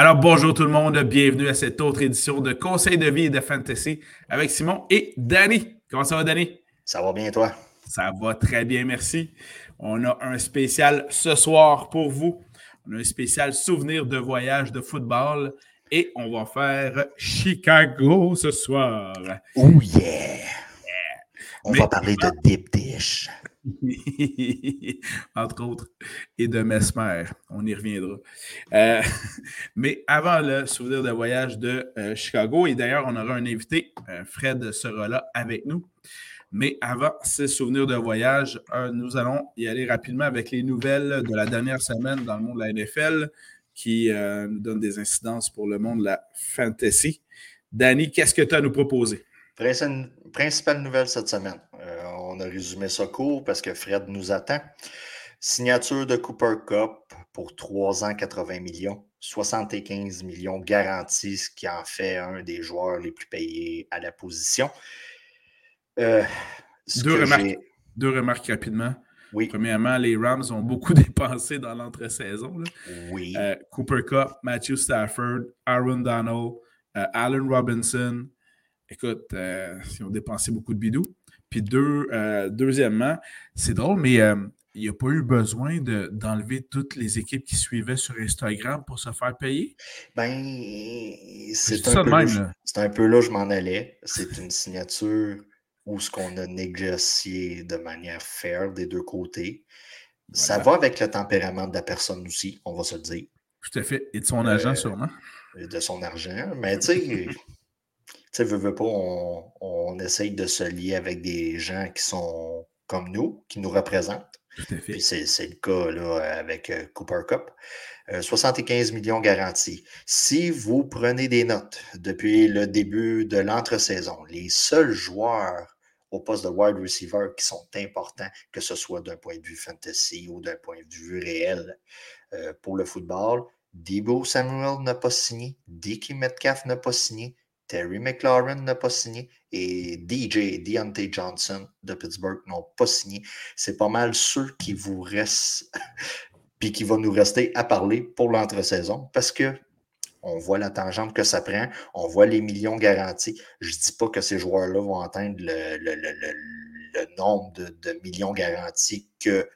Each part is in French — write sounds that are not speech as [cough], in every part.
Alors bonjour tout le monde, bienvenue à cette autre édition de Conseil de vie et de fantasy avec Simon et Danny. Comment ça va Danny? Ça va bien toi? Ça va très bien, merci. On a un spécial ce soir pour vous. On a un spécial souvenir de voyage de football et on va faire Chicago ce soir. Oh yeah! On va parler de Deep Dish. [laughs] Entre autres, et de Mesmer. On y reviendra. Euh, [laughs] mais avant le souvenir de voyage de euh, Chicago, et d'ailleurs, on aura un invité, euh, Fred sera là avec nous. Mais avant ces souvenirs de voyage, nous allons y aller rapidement avec les nouvelles de la dernière semaine dans le monde de la NFL qui nous donne des incidences pour le monde de la fantasy. Danny, qu'est-ce que tu as à nous proposer? Principale nouvelle cette semaine on a résumé ça court parce que Fred nous attend. Signature de Cooper Cup pour 3 ans, 80 millions. 75 millions garantis, ce qui en fait un des joueurs les plus payés à la position. Euh, deux, remarques, rapidement. Oui. Premièrement, les Rams ont beaucoup [laughs] dépensé dans l'entre-saison. Oui. Euh, Cooper Cup, Matthew Stafford, Aaron Donald, euh, Allen Robinson. Écoute, ils ont dépensé beaucoup de bidou. Puis deux, euh, deuxièmement, c'est drôle, mais euh, il n'y a pas eu besoin d'enlever toutes les équipes qui suivaient sur Instagram pour se faire payer? Ben, c'est un, peu là, un peu là je m'en allais. C'est une signature où ce qu'on a négocié de manière fair des deux côtés. Ça va avec le tempérament de la personne aussi, on va se le dire. Tout à fait. Et de son agent, euh, sûrement. De son argent. Mais tu sais, [laughs] sais, veux, pas, on, essaye de se lier avec des gens qui sont comme nous, qui nous représentent. Puis c'est le cas là, avec euh, Cooper Cup. 75 euh, millions garantis. Si vous prenez des notes depuis le début de l'entre-saison, les seuls joueurs au poste de wide receiver qui sont importants, que ce soit d'un point de vue fantasy ou d'un point de vue réel euh, pour le football, Debo Samuel n'a pas signé, Dickie Metcalf n'a pas signé, Terry McLaurin n'a pas signé et DJ Deontay Johnson de Pittsburgh n'ont pas signé. C'est pas mal ceux qui vous restent [laughs] puis qui vont nous rester à parler pour l'entre-saison parce que on voit la tangente que ça prend, on voit les millions garantis. Je ne dis pas que ces joueurs-là vont atteindre le, nombre de, de, millions garantis que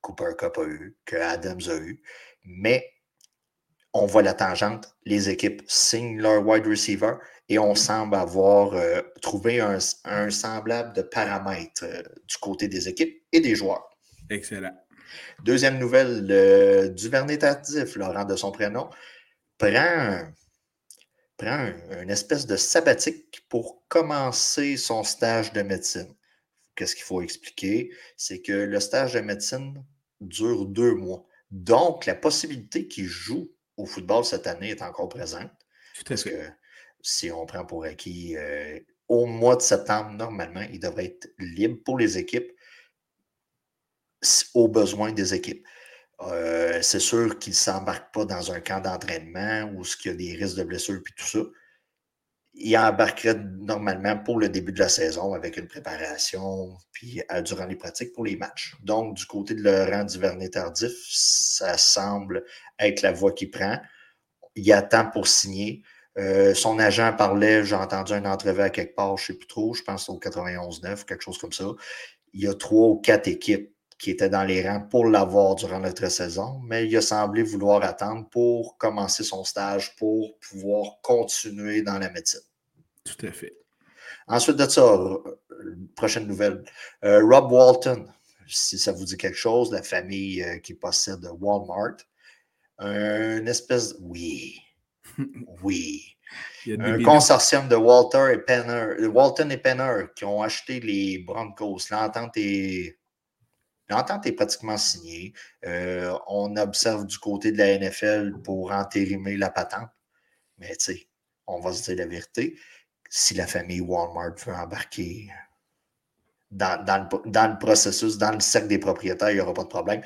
Cooper Cup a eu, que Adams a eu, mais on voit la tangente, les équipes signent leur wide receiver et on semble avoir euh, trouvé un, semblable de paramètres euh, du côté des équipes et des joueurs. Excellent. Deuxième nouvelle, le Duvernay Tardif, Laurent de son prénom, prend, prend une espèce de sabbatique pour commencer son stage de médecine. Qu'est-ce qu'il faut expliquer? C'est que le stage de médecine dure deux mois. Donc, la possibilité qu'il joue au football cette année est encore présente. Tout à fait. que si on prend pour acquis euh, au mois de septembre, normalement, il devrait être libre pour les équipes aux besoins des équipes. Euh, c'est sûr qu'il ne s'embarque pas dans un camp d'entraînement où il y a des risques de blessure et tout ça. Il embarquerait normalement pour le début de la saison avec une préparation, puis euh, durant les pratiques pour les matchs. Donc, du côté de Laurent Duvernay Tardif, ça semble être la voie qu'il prend. Il attend pour signer. Euh, son agent parlait, j'ai entendu un entrevue à quelque part, je ne sais plus trop, je pense au 91-9, quelque chose comme ça. Il y a trois ou quatre équipes qui étaient dans les rangs pour l'avoir durant notre saison, mais il a semblé vouloir attendre pour commencer son stage pour pouvoir continuer dans la médecine. Tout à fait. Ensuite de ça, prochaine nouvelle, euh, Rob Walton, si ça vous dit quelque chose, la famille euh, qui possède Walmart, une espèce, oui, oui. Un consortium de Walter et Penner, Walton et Penner qui ont acheté les Broncos. L'entente est, L'entente est pratiquement signée. Euh, on observe du côté de la NFL pour entérimer la patente. Mais tu sais, on va se dire la vérité. Si la famille Walmart veut embarquer dans, le, processus, dans le cercle des propriétaires, il n'y aura pas de problème.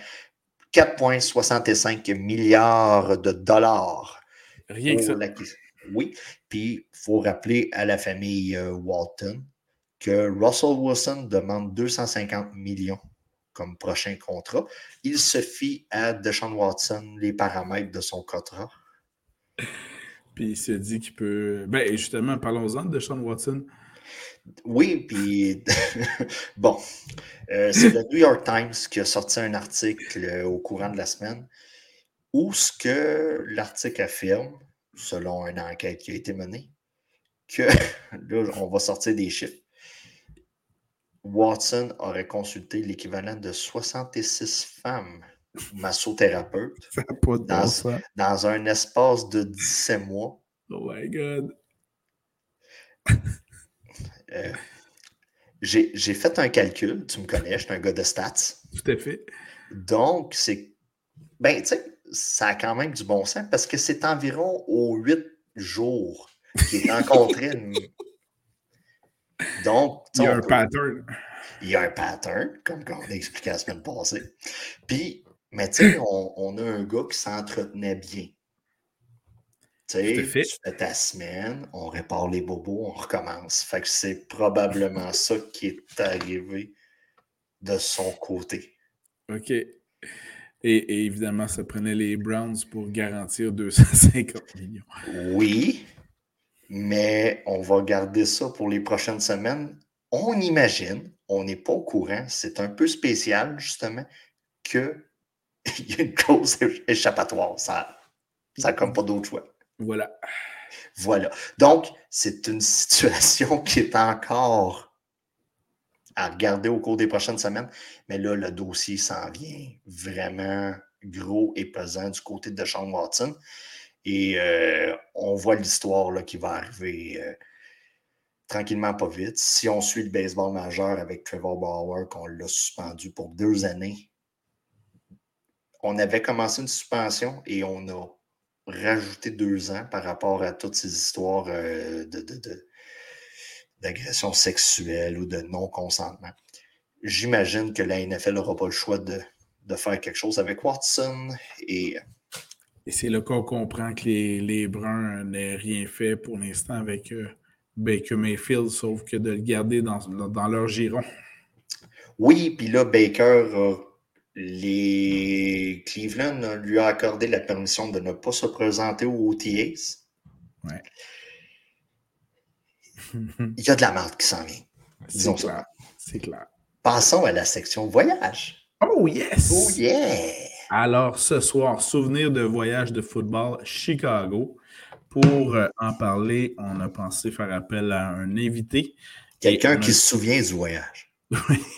4,65 milliards de dollars Rien que ça. Oui, puis il faut rappeler à la famille euh, Walton que Russell Wilson demande 250 millions comme prochain contrat. Il se fie à Deshaun Watson, les paramètres de son contrat. Puis il s'est dit qu'il peut. Ben, justement, parlons-en de Sean Watson. Oui, puis [laughs] bon, euh, c'est le New York Times qui a sorti un article au courant de la semaine où ce que l'article affirme, selon une enquête qui a été menée, que [laughs] là, on va sortir des chiffres. Watson aurait consulté l'équivalent de 66 femmes massothérapeutes dans, dans, un espace de 17 mois. Oh my God. Euh, j'ai fait un calcul, tu me connais, je suis un gars de stats. Tout à fait. Donc, c'est. Ben, tu sais, ça a quand même du bon sens parce que c'est environ aux huit jours qu'il est rencontré Donc, il y a un pattern. Il y a un pattern, comme on a expliqué la semaine passée. Puis, mais tu sais, on, a un gars qui s'entretenait bien. Tu sais, tu fais ta semaine, on répare les bobos, on recommence. Fait que c'est probablement ça qui est arrivé de son côté. [laughs] OK. Et, évidemment, ça prenait les Browns pour garantir 250 millions. Oui, mais on va garder ça pour les prochaines semaines. On imagine, on n'est pas au courant, c'est un peu spécial justement, qu'il [laughs] y a une cause échappatoire. Ça n'a comme pas d'autre choix. Voilà. Voilà. Donc, c'est une situation qui est encore à regarder au cours des prochaines semaines. Mais là, le dossier s'en vient vraiment gros et pesant du côté de Sean Watson. Et euh, on voit l'histoire qui va arriver euh, tranquillement, pas vite. Si on suit le baseball majeur avec Trevor Bauer, qu'on l'a suspendu pour deux années, on avait commencé une suspension et on a rajouté deux ans par rapport à toutes ces histoires euh, de, d'agression sexuelle ou de non-consentement. J'imagine que la NFL n'aura pas le choix de, faire quelque chose avec Watson et. Et c'est là qu'on comprend que les, les Bruns n'aient rien fait pour l'instant avec euh, Baker Mayfield, sauf que de le garder dans, dans leur giron. Oui, puis là, Baker, les Cleveland lui a accordé la permission de ne pas se présenter aux OTAs. Ouais. Il y a de la merde qui s'en vient. Disons ça. C'est clair. Passons à la section voyage. Oh yes! Oh yeah! Alors ce soir, souvenir de voyage de football Chicago. Pour euh, en parler, on a pensé faire appel à un invité. Quelqu'un qui se souvient du voyage.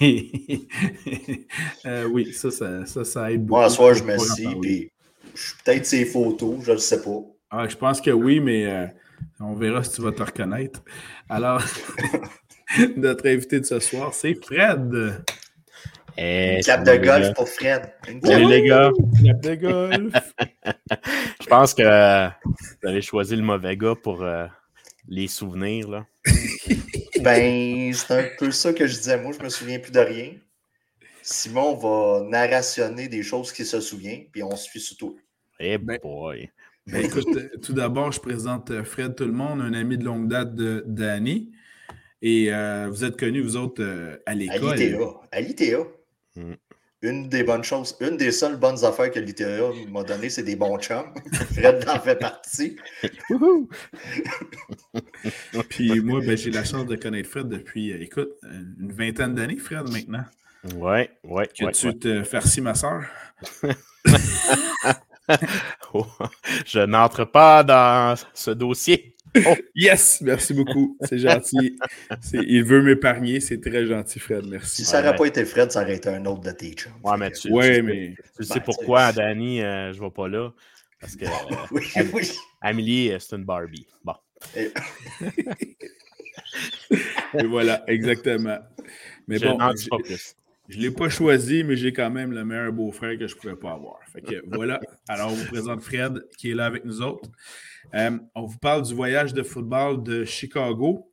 oui, [laughs] euh, oui ça, ça, ça, aide beaucoup. Moi, soir, je me suis, peut-être ses photos, je ne sais pas. Ah, je pense que oui, mais euh, on verra si tu vas te reconnaître. Alors, [laughs] notre invité de ce soir, c'est Fred. Une clap de golf pour Fred. Salut les gars. Clap de golf. [laughs] Je pense que vous avez choisi le mauvais gars pour euh, les souvenirs. Là. [laughs] ben, c'est un peu ça que je disais. Moi, je me souviens plus de rien. Simon va narrationner des choses qu'il se souvient, puis on suit surtout. Eh ben, boy. Ben, [laughs] écoute, euh, tout d'abord, je présente euh, Fred Tout le monde, un ami de longue date de Danny. Et euh, vous êtes connus, vous autres, à l'école. À l'ITA. Hmm. Une des bonnes choses, une des seules bonnes affaires que l'ITA m'a donné, c'est des bons chums. [laughs] Fred en fait partie. [laughs] Puis moi, ben, j'ai la chance de connaître Fred depuis, écoute, une vingtaine d'années, Fred, maintenant. Ouais, ouais. Que tu te farcis ma soeur. Je n'entre pas dans ce dossier. Oh. Yes, merci beaucoup. C'est gentil. Il veut m'épargner. C'est très gentil, Fred. Merci. Si ça n'aurait pas été Fred, ça aurait été un autre de teacher. Ouais, mais tu, ouais, mais... tu sais ben, pourquoi, Danny, euh, je ne vais pas là? Parce que [laughs] euh, Amélie, euh, c'est une Barbie. Bon. Et... voilà, exactement. Mais je bon, pas plus. Je ne l'ai pas choisi, mais j'ai quand même le meilleur beau-frère que je ne pouvais pas avoir. Fait que voilà. Alors, on vous présente Fred qui est là avec nous autres. Euh, on vous parle du voyage de football de Chicago.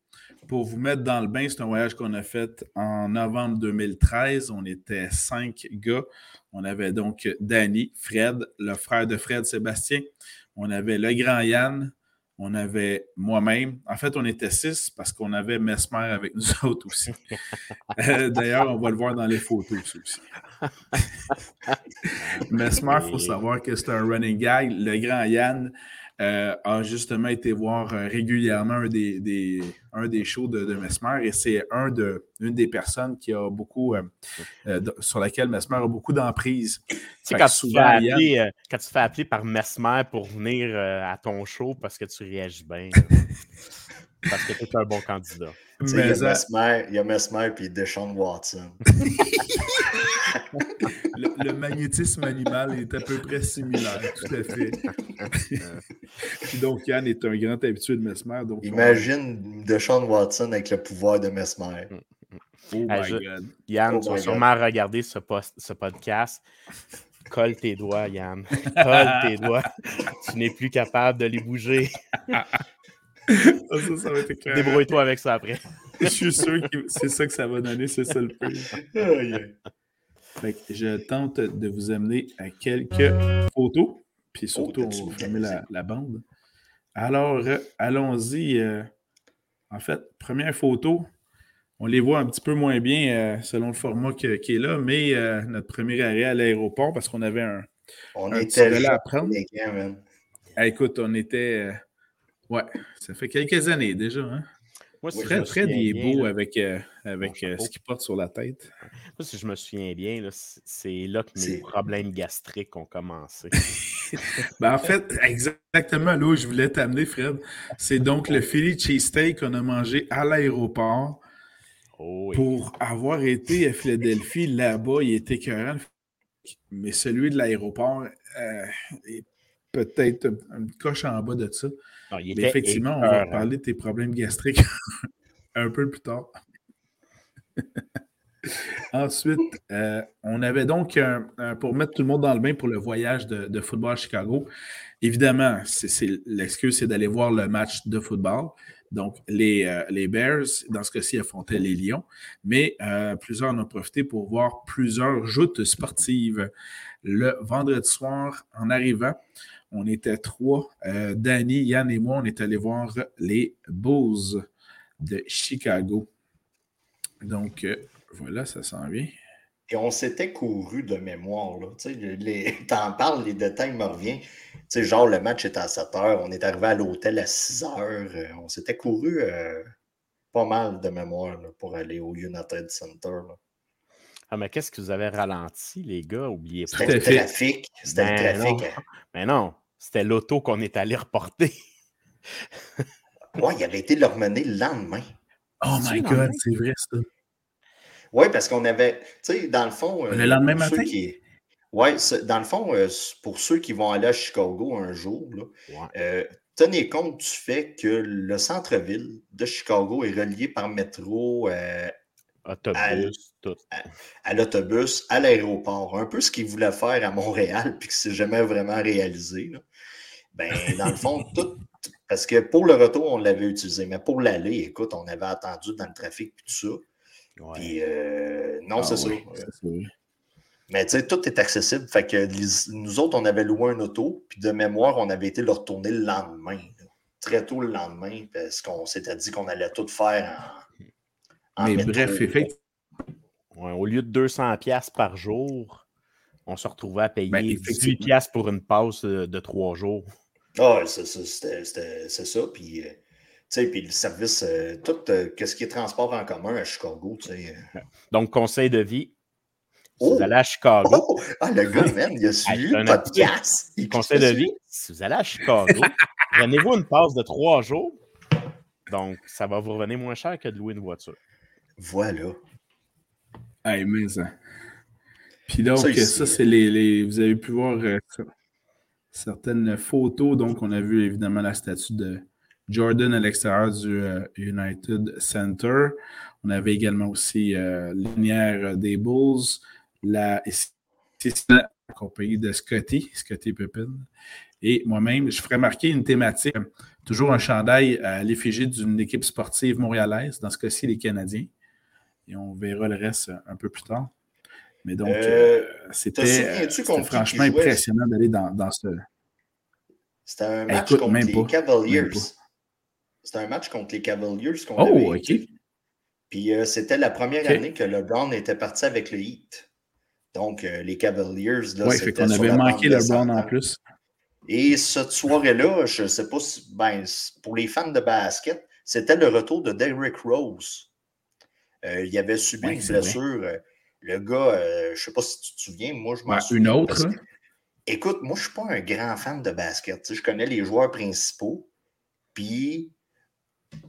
Pour vous mettre dans le bain, c'est un voyage qu'on a fait en novembre 2013. On était cinq gars. On avait donc Danny, Fred, le frère de Fred, Sébastien. On avait le grand Yann, on avait moi-même. En fait, on était six parce qu'on avait Mesmer avec nous [laughs] autres aussi. Euh, d'ailleurs, on va le voir dans les photos aussi. [laughs] Mesmer, il faut savoir que c'est un running gag. Le grand Yann, euh, a justement été voir euh, régulièrement un des, des, un des shows de, de Mesmer et c'est un de, une des personnes qui a beaucoup, euh, sur laquelle Mesmer a beaucoup d'emprise. Tu sais, quand, tu quand tu te fais appeler par Mesmer pour venir à ton show parce que tu réagis bien, [laughs] parce que tu es un bon candidat. Il y, a Mesmer, il y a Mesmer puis Deshaun Watson. [laughs] le, magnétisme animal est à peu près similaire, tout à fait. [laughs] puis donc, Yann est un grand habitué de Mesmer. Donc Imagine Deshaun Watson avec le pouvoir de Mesmer. Oh my God. Yann, oh tu vas sûrement regarder ce, ce podcast. Colle tes doigts, Yann. Colle tes doigts. [laughs] tu n'es plus capable de les bouger. Débrouille-toi avec ça après. Je suis sûr que c'est ça que ça va donner, c'est ça le plus. Je tente de vous amener à quelques photos. Puis surtout, oh, on va fermer la, bande. Alors, euh, allons-y. Euh, en fait, première photo. On les voit un petit peu moins bien euh, selon le format qui est là, mais notre premier arrêt à l'aéroport, parce qu'on avait un, on était à prendre. Ah, écoute, on était Ouais, ça fait quelques années déjà. Hein? Moi, Fred, Fred il est beau avec, euh, avec euh, ce qu'il porte sur la tête. Moi, si je me souviens bien, c'est là que mes problèmes gastriques ont commencé. [laughs] ben, en fait, exactement là où je voulais t'amener, Fred. C'est donc le Philly cheesesteak qu'on a mangé à l'aéroport. Oh pour avoir été à Philadelphie, là-bas, il était écœurant. Mais celui de l'aéroport euh, est peut-être une coche en bas de ça effectivement, on va parler de tes problèmes gastriques [laughs] un peu plus tard. Ensuite, euh, on avait donc, pour mettre tout le monde dans le bain pour le voyage de, football à Chicago, évidemment, l'excuse, c'est d'aller voir le match de football. Donc, les, euh, les Bears, dans ce cas-ci, affrontaient les Lions, mais euh, plusieurs en ont profité pour voir plusieurs joutes sportives. Le vendredi soir, en arrivant, on était trois. Danny, Yann et moi, on est allés voir les Bulls de Chicago. Donc, voilà, ça s'en vient. Et on s'était couru de mémoire. Tu en parles, les détails me reviennent. Tu genre, le match était à 7 heures. On est arrivé à l'hôtel à 6 heures. Euh, on s'était couru pas mal de mémoire pour aller au United Center. Ah, mais qu'est-ce que vous avez ralenti, les gars? Oubliez pas. C'était le trafic. C'était le trafic. Hein. Mais non. C'était l'auto qu'on est allé reporter. oui, il avait été le remener le lendemain. Oh my God, c'est vrai ça. Oui, parce qu'on avait, tu sais, dans le fond. Euh, le lendemain matin? Oui, dans le fond, euh, pour ceux qui vont aller à Chicago un jour, euh, tenez compte du fait que le centre-ville de Chicago est relié par métro Autobus, à, l'autobus, à l'aéroport. Un peu ce qu'ils voulaient faire à Montréal, [laughs] puis que c'est jamais vraiment réalisé. Ben, dans le fond, tout. Parce que pour le retour, on l'avait utilisé, mais pour l'aller, écoute, on avait attendu dans le trafic et tout ça. Puis euh, non, ah c'est ça. Mais tu sais, tout est accessible. Fait que nous autres, on avait loué un auto, puis de mémoire, on avait été le retourner le lendemain. Très tôt le lendemain, parce qu'on s'était dit qu'on allait tout faire en. Mais bref, effectivement. au lieu de 200$ par jour, on se retrouvait à payer ben, 18$ pour une pause de trois jours. Ah, c'est ça. Puis, euh, puis le service, euh, tout euh, ce qui est transport en commun à Chicago. Donc, conseil de vie. Si vous oh! allez à Chicago. Oh! Ah, le gars, man, il a suivi le podcast. conseil de vie. Si vous allez à Chicago, [laughs] prenez-vous une pause de trois jours. Donc, ça va vous revenir moins cher que de louer une voiture. Voilà. Hey, mais ça. Puis donc, ça, c'est les, Vous avez pu voir certaines photos. Donc, on a vu évidemment la statue de Jordan à l'extérieur du euh, United Center. On avait également aussi euh, l'unière des Bulls, la accompagnée de Scotty, Scotty Pippin. Et moi-même, je ferais marquer une thématique, toujours un chandail à l'effigie d'une équipe sportive montréalaise, dans ce cas-ci les Canadiens. Et on verra le reste un peu plus tard. Mais donc, euh, euh, c'était franchement impressionnant d'aller dans, dans, ce. C'était un match contre les Cavaliers. C'était un match contre les Cavaliers qu'on oh, avait OK. Puis euh, c'était la première année que LeBron était parti avec le Heat. Donc, les Cavaliers. Oui, fait qu'on avait manqué LeBron en plus. Et cette soirée-là, je ne sais pas si, ben, pour les fans de basket, c'était le retour de Derrick Rose. Euh, il avait subi une blessure. Euh, le gars, je ne sais pas si tu te souviens, moi, je m'en souviens. Une autre? écoute, moi, je ne suis pas un grand fan de basket. je connais les joueurs principaux. Puis,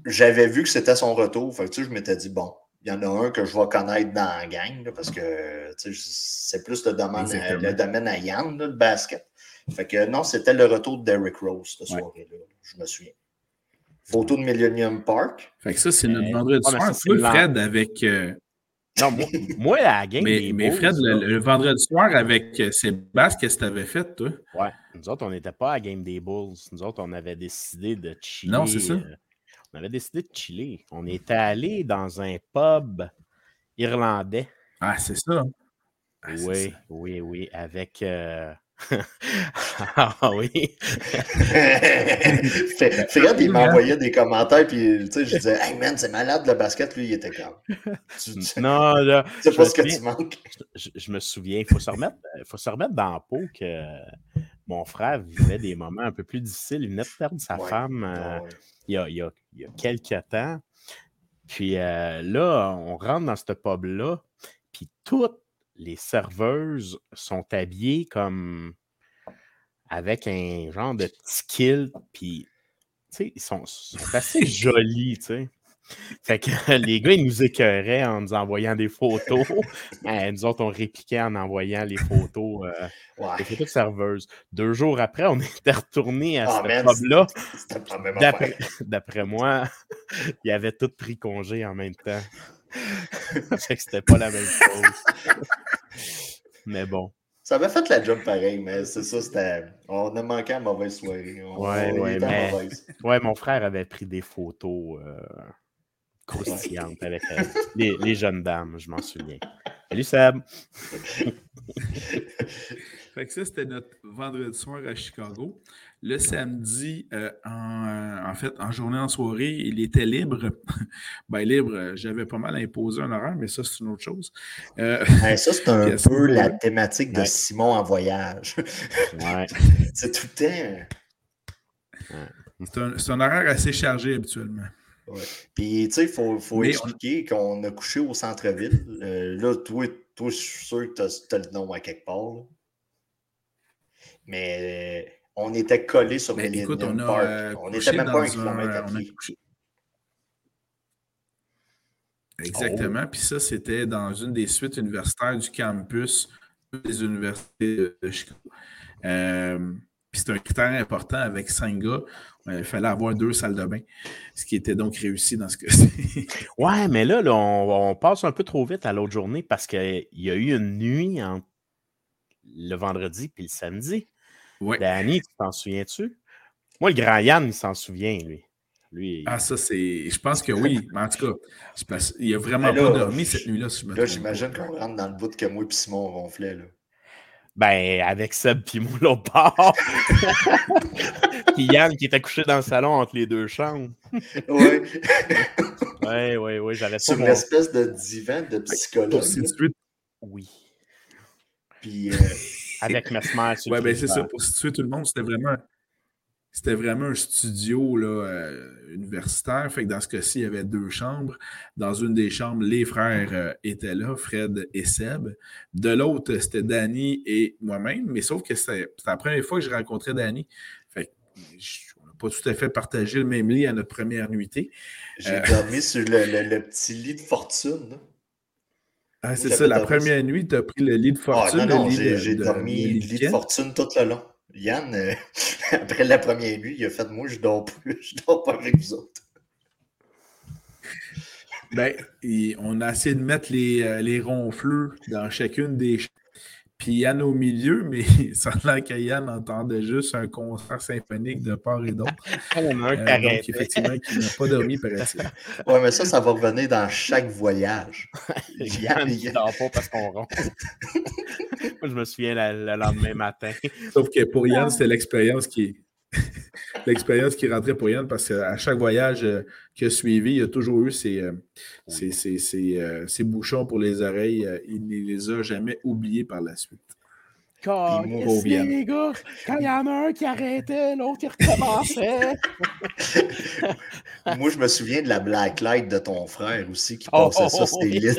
j'avais vu que c'était son retour. Fait je m'étais dit, bon, il y en a un que je vais connaître dans la gang, parce que c'est plus le domaine, le domaine à Yann, le basket. Fait que non, c'était le retour de Derrick Rose cette soirée-là. Je me souviens. Photo de Millennium Park. Fait que ça, c'est notre vendredi soir. Toi, Fred, avec. Euh, non, moi, la game. Mais, mais Fred, le, vendredi soir avec euh, Sébastien, qu'est-ce que tu avais fait, toi? Ouais. Nous autres, on n'était pas à la game des Bulls. Nous autres, on avait décidé de chiller. Non, c'est ça. Euh, on avait décidé de chiller. On était allé dans un pub irlandais. Ah, c'est ça. Ah, oui, oui, oui, avec. Euh, [laughs] ah oui. [laughs] Fred, il m'envoyait des commentaires, puis tu sais, je disais, Hey man, c'est malade le basket, lui, il était calme. non, là. [laughs] C'est pas ce que tu manques. Je, me souviens, il faut, se remettre, faut se remettre dans la peau que mon frère vivait des moments un peu plus difficiles. Il venait de perdre sa femme euh, il, y a, il, y a, il, y a, quelques temps. Puis euh, là, on rentre dans ce pub-là, puis toutes les serveuses sont habillées comme avec un genre de petit kilt, puis ils sont, sont [laughs] assez jolis, tu sais. Fait que [laughs] les gars, ils nous écœuraient en nous envoyant des photos. [laughs] Ben, nous autres, on répliquait en envoyant les photos, euh, les photos de serveuses. Deux jours après, on [laughs] était retourné à ce pub-là. D'après moi, ils avaient tous pris congé en même temps. fait que c'était pas la même chose. mais bon. Ça avait fait la job pareil, mais c'est ça, c'était. On a manqué à mauvaise soirée. ouais, ouais, mais... ouais, mon frère avait pris des photos. Euh croustillante avec euh, les, jeunes dames, je m'en souviens. Salut Seb! [laughs] fait que ça, c'était notre vendredi soir à Chicago. Le samedi, euh, en, en, fait, en journée, en soirée, il était libre. [laughs] ben, libre, j'avais pas mal imposé un horaire, mais ça, c'est une autre chose. Euh, ça, c'est un [laughs] peu la thématique de Simon en voyage. ouais. c'est tout le temps. C'est un, un horaire assez chargé habituellement. Puis, tu sais, il faut, faut expliquer qu'on a couché au centre-ville. Euh, là, toi, toi, je suis sûr que tu as, le nom à quelque part. Mais euh, on était collés sur les lignes on Park. Euh, on n'était même pas un kilomètre à pied. Exactement. Oh. Puis ça, c'était dans une des suites universitaires du campus des universités de Chicago. puis c'est un critère important avec cinq gars. Il fallait avoir deux salles de bain, ce qui était donc réussi dans ce cas-ci. [laughs] ouais, mais là, on, passe un peu trop vite à l'autre journée parce qu'il y a eu une nuit entre le vendredi et le samedi. Ouais. Danny, tu t'en souviens-tu? Moi, le grand Yann, il s'en souvient, lui. lui ah, ça, c'est. Je pense que oui. Mais [laughs] en tout cas, il a vraiment pas dormi cette nuit-là. là, j'imagine qu'on rentre dans le bout que moi et Simon ronflait. Là. Ben, avec Seb puis moi, l'autre part. [laughs] puis Yann qui était couché dans le salon entre les deux chambres. oui. [laughs] oui, oui, oui. J'avais Sur une espèce de divan de psychologue. Oui. Puis. Euh... avec Mesmer. Oui, ben c'est ça. Pour situer tout le monde, c'était vraiment c'était vraiment un studio là, euh, universitaire. Fait que dans ce cas-ci, il y avait deux chambres. Dans une des chambres, les frères euh, étaient là, Fred et Seb. De l'autre, c'était Danny et moi-même. Mais sauf que c'était la première fois que je rencontrais Danny. Fait on n'a pas tout à fait partagé le même lit à notre première nuitée. J'ai euh, dormi sur le, petit lit de fortune. Ah, c'est ça, la première nuit, tu as pris le lit de ah, fortune. non, non, j'ai dormi le lit de fortune tout le long. Yann, euh, [laughs] après la première nuit, il a fait Moi, je dors plus, je dors pas avec vous autres. Ben, on a essayé de mettre les, euh, les ronfleux dans chacune des puis Yann au milieu, mais [laughs] ça a l'air que Yann entendait juste un concert symphonique de part et d'autre. [laughs] euh, donc, effectivement, qui n'a pas dormi, paraît-il. [laughs] Oui, mais ça, ça va revenir dans chaque voyage. Yann, il dort pas parce qu'on ronfle. Moi, je me souviens le lendemain matin. Sauf que pour Yann, c'était l'expérience qui [laughs] l'expérience qui rentrait pour Yann parce qu'à chaque voyage euh, qui a suivi, il a toujours eu ses, euh, euh, bouchons pour les oreilles. il ne les a jamais oubliés par la suite. Les gars, quand il y en a un qui arrêtait, l'autre qui recommençait. Moi, je me souviens de la blacklight de ton frère aussi qui oh, passait oh, ça, c'était lit.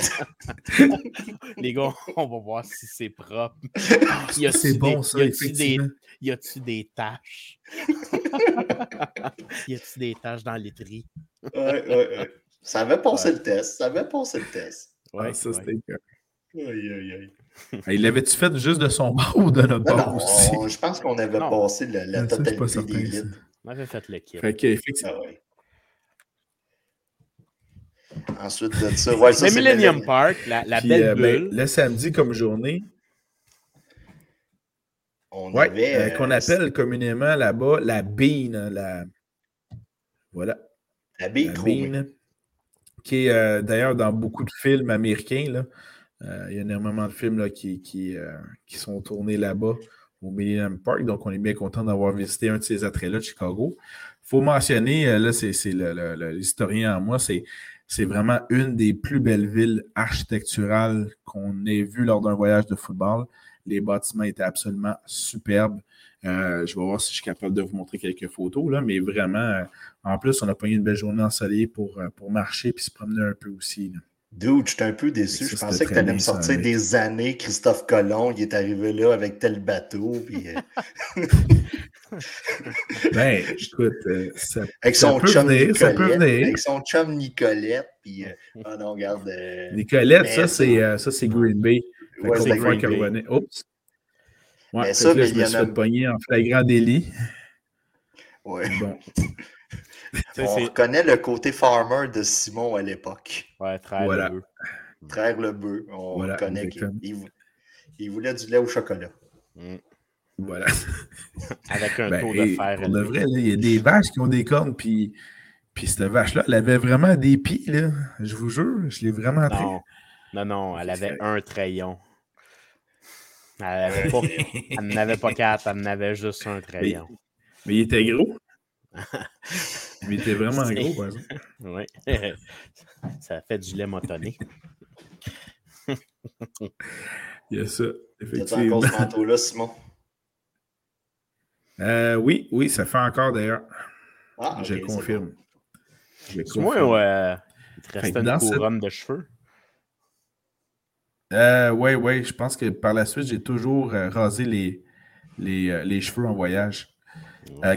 [laughs] les gars, on va voir si c'est propre. C'est bon, ça, y a-tu des taches? y a-tu des taches dans l'étrie? ouais, ouais, ouais. Ça avait passé le test. Ça avait passé le test. Ouais, ah, ça, c'était Aïe, aïe, aïe. [laughs] Il l'avait-tu fait juste de son bord ou de notre bord aussi? Je pense qu'on avait passé la, la totalité des litres. On avait fait le kit. Fait. Ah ouais. Ensuite de ça, ouais, ça c'est Millennium Park, la, la belle euh, ben, bulle. le samedi comme journée. On avait. Euh, qu'on appelle communément là-bas la bean. La... Voilà. La bean. La bean qui est euh, d'ailleurs dans beaucoup de films américains. Là. Euh, il y a énormément de films euh, qui, sont tournés là-bas au Millennium Park. Donc, on est bien content d'avoir visité un de ces attraits-là de Chicago. Il faut mentionner, là, c'est l'historien en moi, c'est vraiment une des plus belles villes architecturales qu'on ait vues lors d'un voyage de football. Les bâtiments étaient absolument superbes. Euh, je vais voir si je suis capable de vous montrer quelques photos, là, mais vraiment, euh, en plus, on a pas eu une belle journée ensoleillée pour, euh, pour marcher et se promener un peu aussi. Dude, j'étais un peu déçu. je pensais que tu allais me sortir des années. Christophe Colomb, il est arrivé là avec tel bateau. Puis, [laughs] ben, écoute, ça, avec son chum venir, ça peut venir. Avec son chum Nicolette. Puis, oh [laughs] non, regarde. Nicolette, ça, c'est Green Bay. Ouais, c'est Green Bay. Oups. Ouais, mais ça, là, je me suis fait pogner en flagrant délit. Oui. Bon. [laughs] On reconnaît le côté farmer de Simon à l'époque. Ouais, traire le bœuf. Traire le bœuf. On voilà, reconnaît qu'il voulait du lait au chocolat. Mm. Voilà. [laughs] Avec un ben, taux de fer. Pour de vrai, il y a des vaches qui ont des cornes, puis, puis cette vache-là, elle avait vraiment des pieds, là. Je vous jure, je l'ai vraiment pris. Non, non, non, elle avait un crayon. [laughs] Elle n'avait pas, quatre, elle n'avait juste un crayon. Mais, il était gros. Il était vraiment gros, par exemple. Oui. [laughs] Ça fait du lait motonné. [laughs] il y a ça, effectivement. Tu ce manteau-là, Simon? [laughs] Euh, oui, oui, ça fait encore d'ailleurs. Ah, je confirme. Moi, ouais, il te restait une couronne de cheveux? Euh, oui, oui. Je pense que par la suite, j'ai toujours euh, rasé les, euh, les, cheveux en voyage.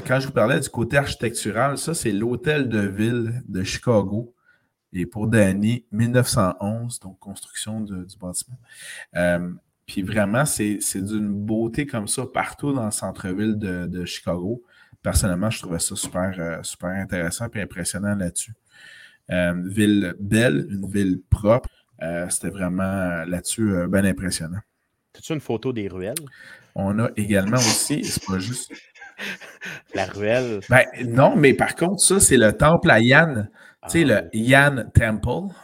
Quand je vous parlais du côté architectural, ça, c'est l'hôtel de ville de Chicago. Et pour Danny, 1911, donc construction du bâtiment. puis vraiment, c'est d'une beauté comme ça partout dans le centre-ville de, Chicago. Personnellement, je trouvais ça super, super intéressant et impressionnant là-dessus. ville belle, une ville propre. Euh, c'était vraiment euh, là-dessus euh, bien impressionnant. As-tu une photo des ruelles? On a également aussi, c'est pas juste. [laughs] La ruelle. Ben, non, mais par contre, ça, c'est le temple à Yann. tu sais, le ah. Yann Temple.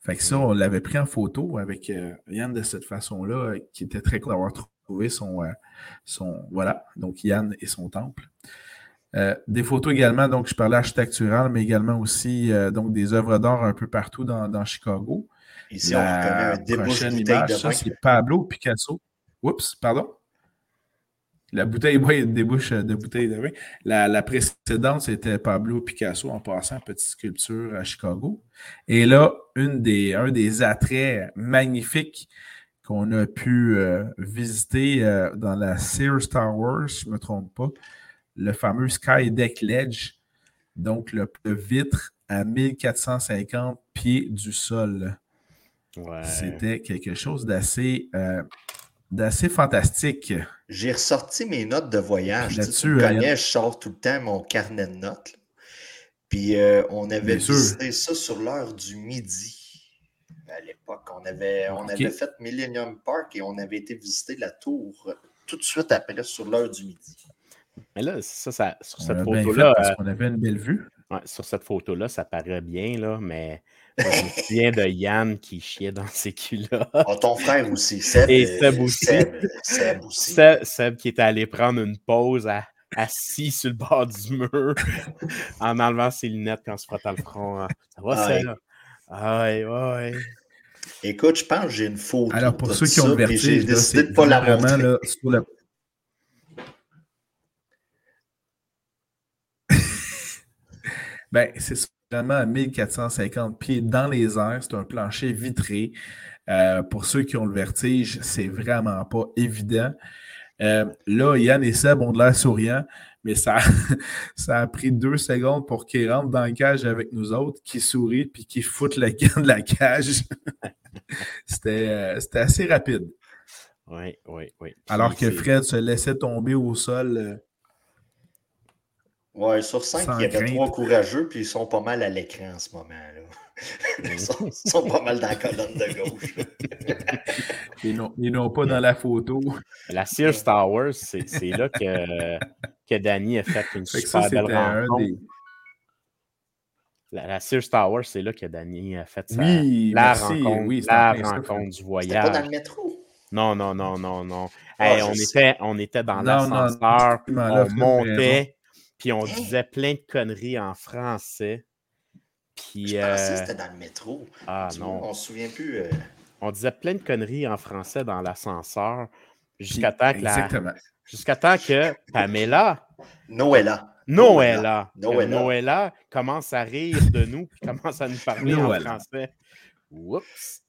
Fait que ça, on l'avait pris en photo avec Yann de cette façon-là, qui était très cool d'avoir trouvé son, son. Voilà, donc Yann et son temple. Euh, des photos également, donc je parlais architectural, mais également aussi euh, donc des œuvres d'art un peu partout dans, Chicago. Ici, on reconnaît un prochaine image, ça, c'est Pablo Picasso. Oups, pardon. La bouteille, oui, des bouches de bouteille de vin. La, précédente, c'était Pablo Picasso en passant, petite sculpture à Chicago. Et là, une des, un des attraits magnifiques qu'on a pu euh, visiter dans la Sears Star Wars, je ne me trompe pas, le fameux Sky Deck Ledge, donc le, vitre à 1450 pieds du sol. C'était quelque chose d'assez euh, d'assez fantastique. J'ai ressorti mes notes de voyage. Tu, connais, je sors tout le temps mon carnet de notes. Puis euh, on avait visité ça sur l'heure du midi. À l'époque, on avait, on avait fait Millennium Park et on avait été visiter la tour tout de suite après sur l'heure du midi. Mais là, ça, ça sur cette photo-là. Parce euh, qu'on avait une belle vue. Sur cette photo-là, ça paraît bien, là, mais je me souviens de Yann qui chiait dans ses culottes. Oh, ton frère aussi, Seb. Et Seb aussi. Seb, aussi. Seb, qui était allé prendre une pause assis sur le bord du mur [laughs] en enlevant ses lunettes quand on se frottant le front. Hein. Ça va, ça? Ah ouais, ouais. Écoute, je pense que j'ai une photo. Alors, pour ceux qui ont le vertige, j'ai décidé de ne pas la montrer. Là, sur la... ben, c'est vraiment à 1450 pieds dans les airs. C'est un plancher vitré. Euh, pour ceux qui ont le vertige, c'est vraiment pas évident. Euh, là, Yann et Seb ont de l'air souriants, mais ça, [laughs] ça a pris deux secondes pour qu'ils rentrent dans la cage avec nous autres, qu'ils sourient puis qu'ils foutent le gant de la cage. [laughs] Euh, c'était assez rapide. Oui, oui, oui. Alors que Fred se laissait tomber au sol. Oui, sur cinq, il y avait trois courageux, puis ils sont pas mal à l'écran en ce moment. Là. [laughs] Ils sont, pas mal dans la colonne de gauche. [laughs] ils n'ont pas dans la photo. La Sears Towers, c'est là que, que Danny a fait une super belle rencontre. La, Sears Tower, c'est là que Danny a fait sa, oui, la rencontre, oui, la rencontre du voyage. pas dans le métro? Non, non, non, non, non. Ah, on, était, on était dans l'ascenseur, on montait, puis on disait plein de conneries en français. Puis, je pensais que c'était dans le métro. Ah non. on se souvient plus. Euh. On disait plein de conneries en français dans l'ascenseur jusqu'à temps que la... Jusqu'à temps que Pamela. Noëlla. Noëlla. Noëlla. Noëlla commence à rire de nous puis commence à nous parler en français. Oups.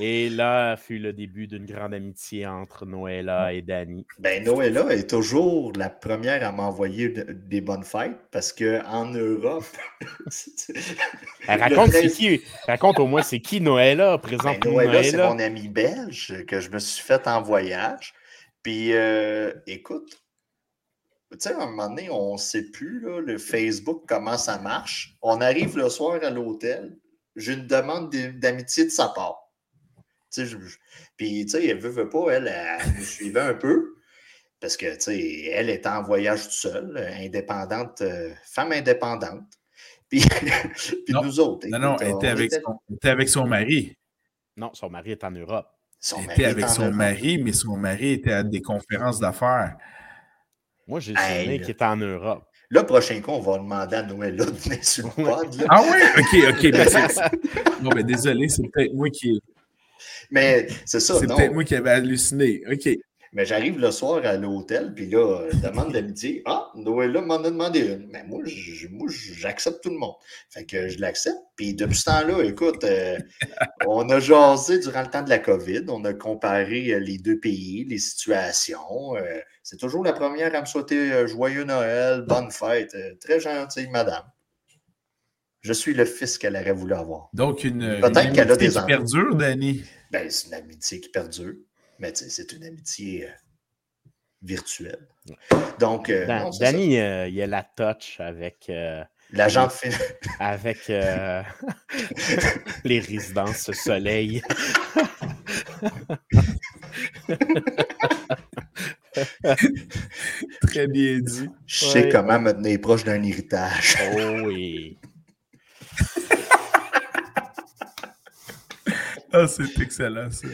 Et là fut le début d'une grande amitié entre Noëlla et Danny. Ben, Noëlla est toujours la première à m'envoyer des bonnes fêtes parce qu'en Europe. [laughs] [laughs] raconte, qui, raconte au moins c'est qui Noëlla, présente ben, Noëlla. c'est mon ami belge que je me suis fait en voyage. Puis euh, écoute, tu sais, à un moment donné, on ne sait plus, le Facebook, comment ça marche. On arrive le soir à l'hôtel, j'ai une demande d'amitié de sa part. puis, tu sais, elle veut, veut pas, elle, elle, me suivait un peu. Parce que, tu sais, elle était en voyage toute seule, indépendante, euh, femme indépendante. [laughs] Puis, puis nous autres. non, non, elle était, avec Son, était avec son mari. Non, son mari est en Europe. Son elle était avec son mari, mais son mari était à des conférences d'affaires. Moi, j'ai souvenir qu'il était en Europe. Le prochain coup, on va demander à Noël de venir sur le pod. Ah oui? OK, OK. Ben [laughs] non, mais désolé, c'est peut-être moi qui. Mais c'est ça. C'est peut-être moi qui avais halluciné. OK. Mais j'arrive le soir à l'hôtel, puis là, demande d'amitié. Ah, Noëlla m'en a demandé une. Mais moi, j'accepte tout le monde. Fait que je l'accepte. Puis depuis ce temps-là, écoute, euh, on a jasé durant le temps de la COVID. On a comparé euh, les deux pays, les situations. Euh, c'est toujours la première à me souhaiter joyeux Noël, bonne fête. très gentille, madame. Je suis le fils qu'elle aurait voulu avoir. Donc, une, amitié qui perdure, Danny. Ben, c'est une amitié qui perdure mais c'est une amitié euh, virtuelle. Donc, euh, Danny, euh, il a la touch avec. L'agent Avec [laughs] les résidences soleil. [laughs] [laughs] Très bien dit. Je sais comment me tenir proche d'un héritage. Oh oui. Ah, c'est excellent, ça.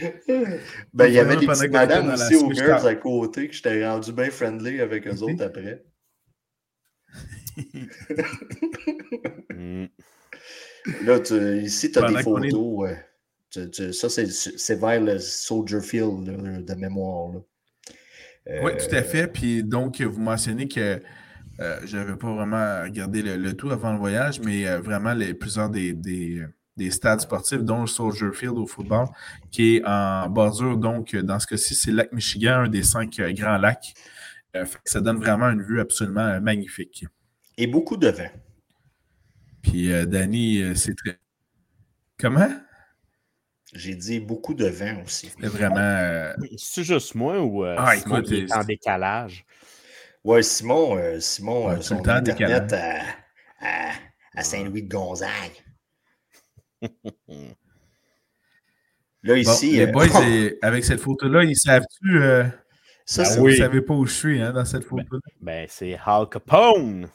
Ben, il y avait des petites madames aussi aux Girls à côté que j'étais rendu bien friendly avec eux autres après. [laughs] Là, ici, tu as des photos. ça, c'est vers le Soldier Field de mémoire. Oui, tout à euh, fait. Puis donc, vous mentionnez que euh, je n'avais pas vraiment regardé le, tout avant le voyage, mais euh, vraiment, les, plusieurs des des stades sportifs, dont le Soldier Field au football, qui est en bordure. Donc, dans ce cas-ci, c'est le lac Michigan, un des cinq euh, grands lacs. Euh, ça donne vraiment une vue absolument euh, magnifique. Et beaucoup de vent. Puis, Danny, c'est très. Comment? J'ai dit beaucoup de vent aussi. C'est vraiment. C'est juste moi ou ah, Simon est en décalage? Oui, Simon, Simon son internet à, à, à Saint-Louis-de-Gonzague. [laughs] Là, ici. les euh, boys, [laughs] avec cette photo-là, ils savent-tu. Euh, ça, ben Vous ne savez pas où je suis hein, dans cette ben, photo-là? Ben, c'est Al Capone.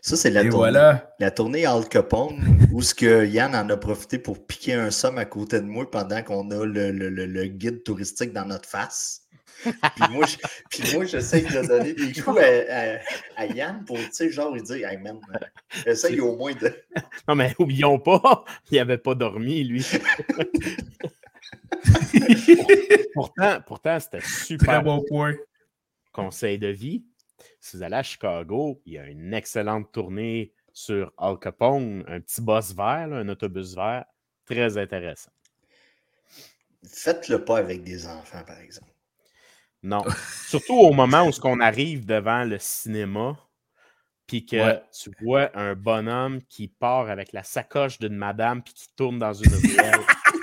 Ça, c'est la, tournée, la tournée Al Capone [laughs] où ce que Yann en a profité pour piquer un somme à côté de moi pendant qu'on a le, le, le, guide touristique dans notre face. puis, moi, puis moi, j'essaie de donner des coups à, Yann pour, tu sais, genre, il dit, hey man, essaye au moins de. [laughs] Non, mais oublions pas, il n'avait pas dormi, lui. [laughs] pourtant, pourtant c'était super. Très bon point. Conseil de vie. Si vous allez à Chicago, il y a une excellente tournée sur Al Capone, un petit boss vert, un autobus vert, très intéressant. Faites-le pas avec des enfants, par exemple. Non. [laughs] Surtout au moment où on arrive devant le cinéma, puis que tu vois un bonhomme qui part avec la sacoche d'une madame, puis qui tourne dans une ruelle.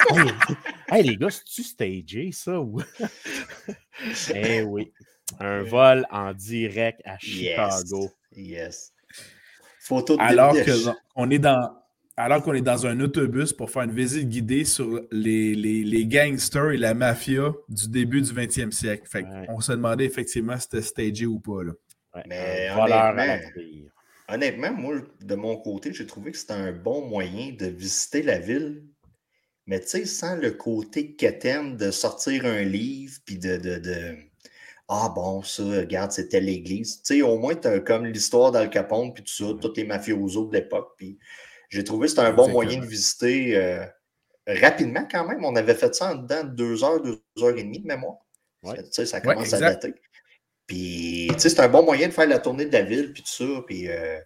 [laughs] hey, les gars, c'est-tu stagé, ça? [laughs] Eh oui. Un vol en direct à Chicago. Yes. Photo de Alors qu'on est dans alors qu'on est dans un autobus pour faire une visite guidée sur les, les, gangsters et la mafia du début du 20e siècle. Fait On se demandait effectivement si c'était stagé ou pas. Là. Mais honnêtement, honnêtement, moi, de mon côté, j'ai trouvé que c'était un bon moyen de visiter la ville. Mais tu sais, sans le côté quétaine de sortir un livre puis de, de, Ah bon, ça, regarde, c'était l'église. Tu sais, au moins, tu as comme l'histoire d'Al Capone puis tout ça, tous les mafiosos de l'époque. Puis j'ai trouvé que c'était un bon moyen de visiter euh, rapidement quand même. On avait fait ça en dedans de deux heures, deux heures et demie de mémoire. Ça, ça commence à dater. Puis, tu sais, c'est un bon moyen de faire la tournée de la ville, puis tout ça, puis euh,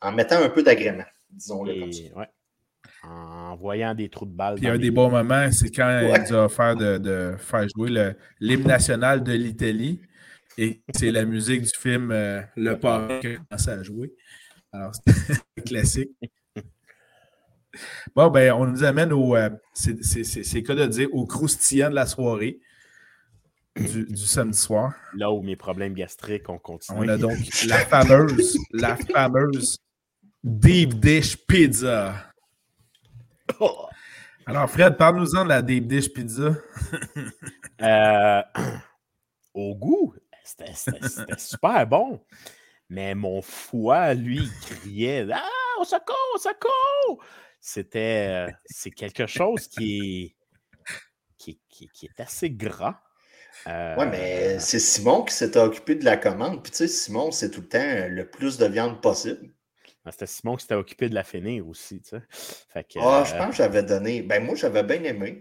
en mettant un peu d'agrément, disons-le comme ça. En voyant des trous de balles. Puis un des bons moments, c'est quand il nous a offert de, faire jouer l'hymne national de l'Italie. Et c'est la musique du film euh, Le Parrain qui a commencé à jouer. Alors, [laughs] c'est classique. Bon, ben, on nous amène au. Euh, c'est cas de dire au croustillant de la soirée du, samedi soir. Là où mes problèmes gastriques ont continué. On a donc [laughs] la fameuse, la fameuse Deep Dish Pizza. [laughs] Alors, Fred, parle-nous-en de la Deep Dish Pizza. [laughs] Euh, au goût, c'était super bon. Mais mon foie, lui, criait Ah, au secours, au secours! C'était. Euh, c'est quelque chose qui est, qui, est assez gras. oui, mais euh, c'est Simon qui s'était occupé de la commande. Puis tu sais, Simon, c'est tout le temps le plus de viande possible. C'était Simon qui s'était occupé de la finir aussi, tu sais. ah, je euh, pense que j'avais donné. Ben moi, j'avais bien aimé.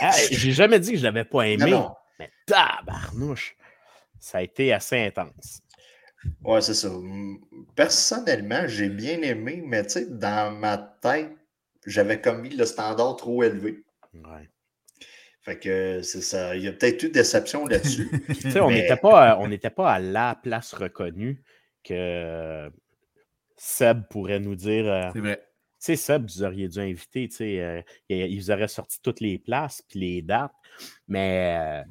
Ah, [laughs] j'ai jamais dit que je l'avais pas aimé. Mais tabarnouche! Ça a été assez intense. Ouais, c'est ça. Personnellement, j'ai bien aimé, mais tu sais, dans ma tête, j'avais commis le standard trop élevé. Ouais. Fait que c'est ça. Il y a peut-être eu déception là-dessus. [laughs] tu sais, on n'était pas, pas à la place reconnue que Seb pourrait nous dire. Euh, c'est vrai. Tu sais, Seb, vous auriez dû inviter, tu sais, euh, il vous aurait sorti toutes les places puis les dates, mais.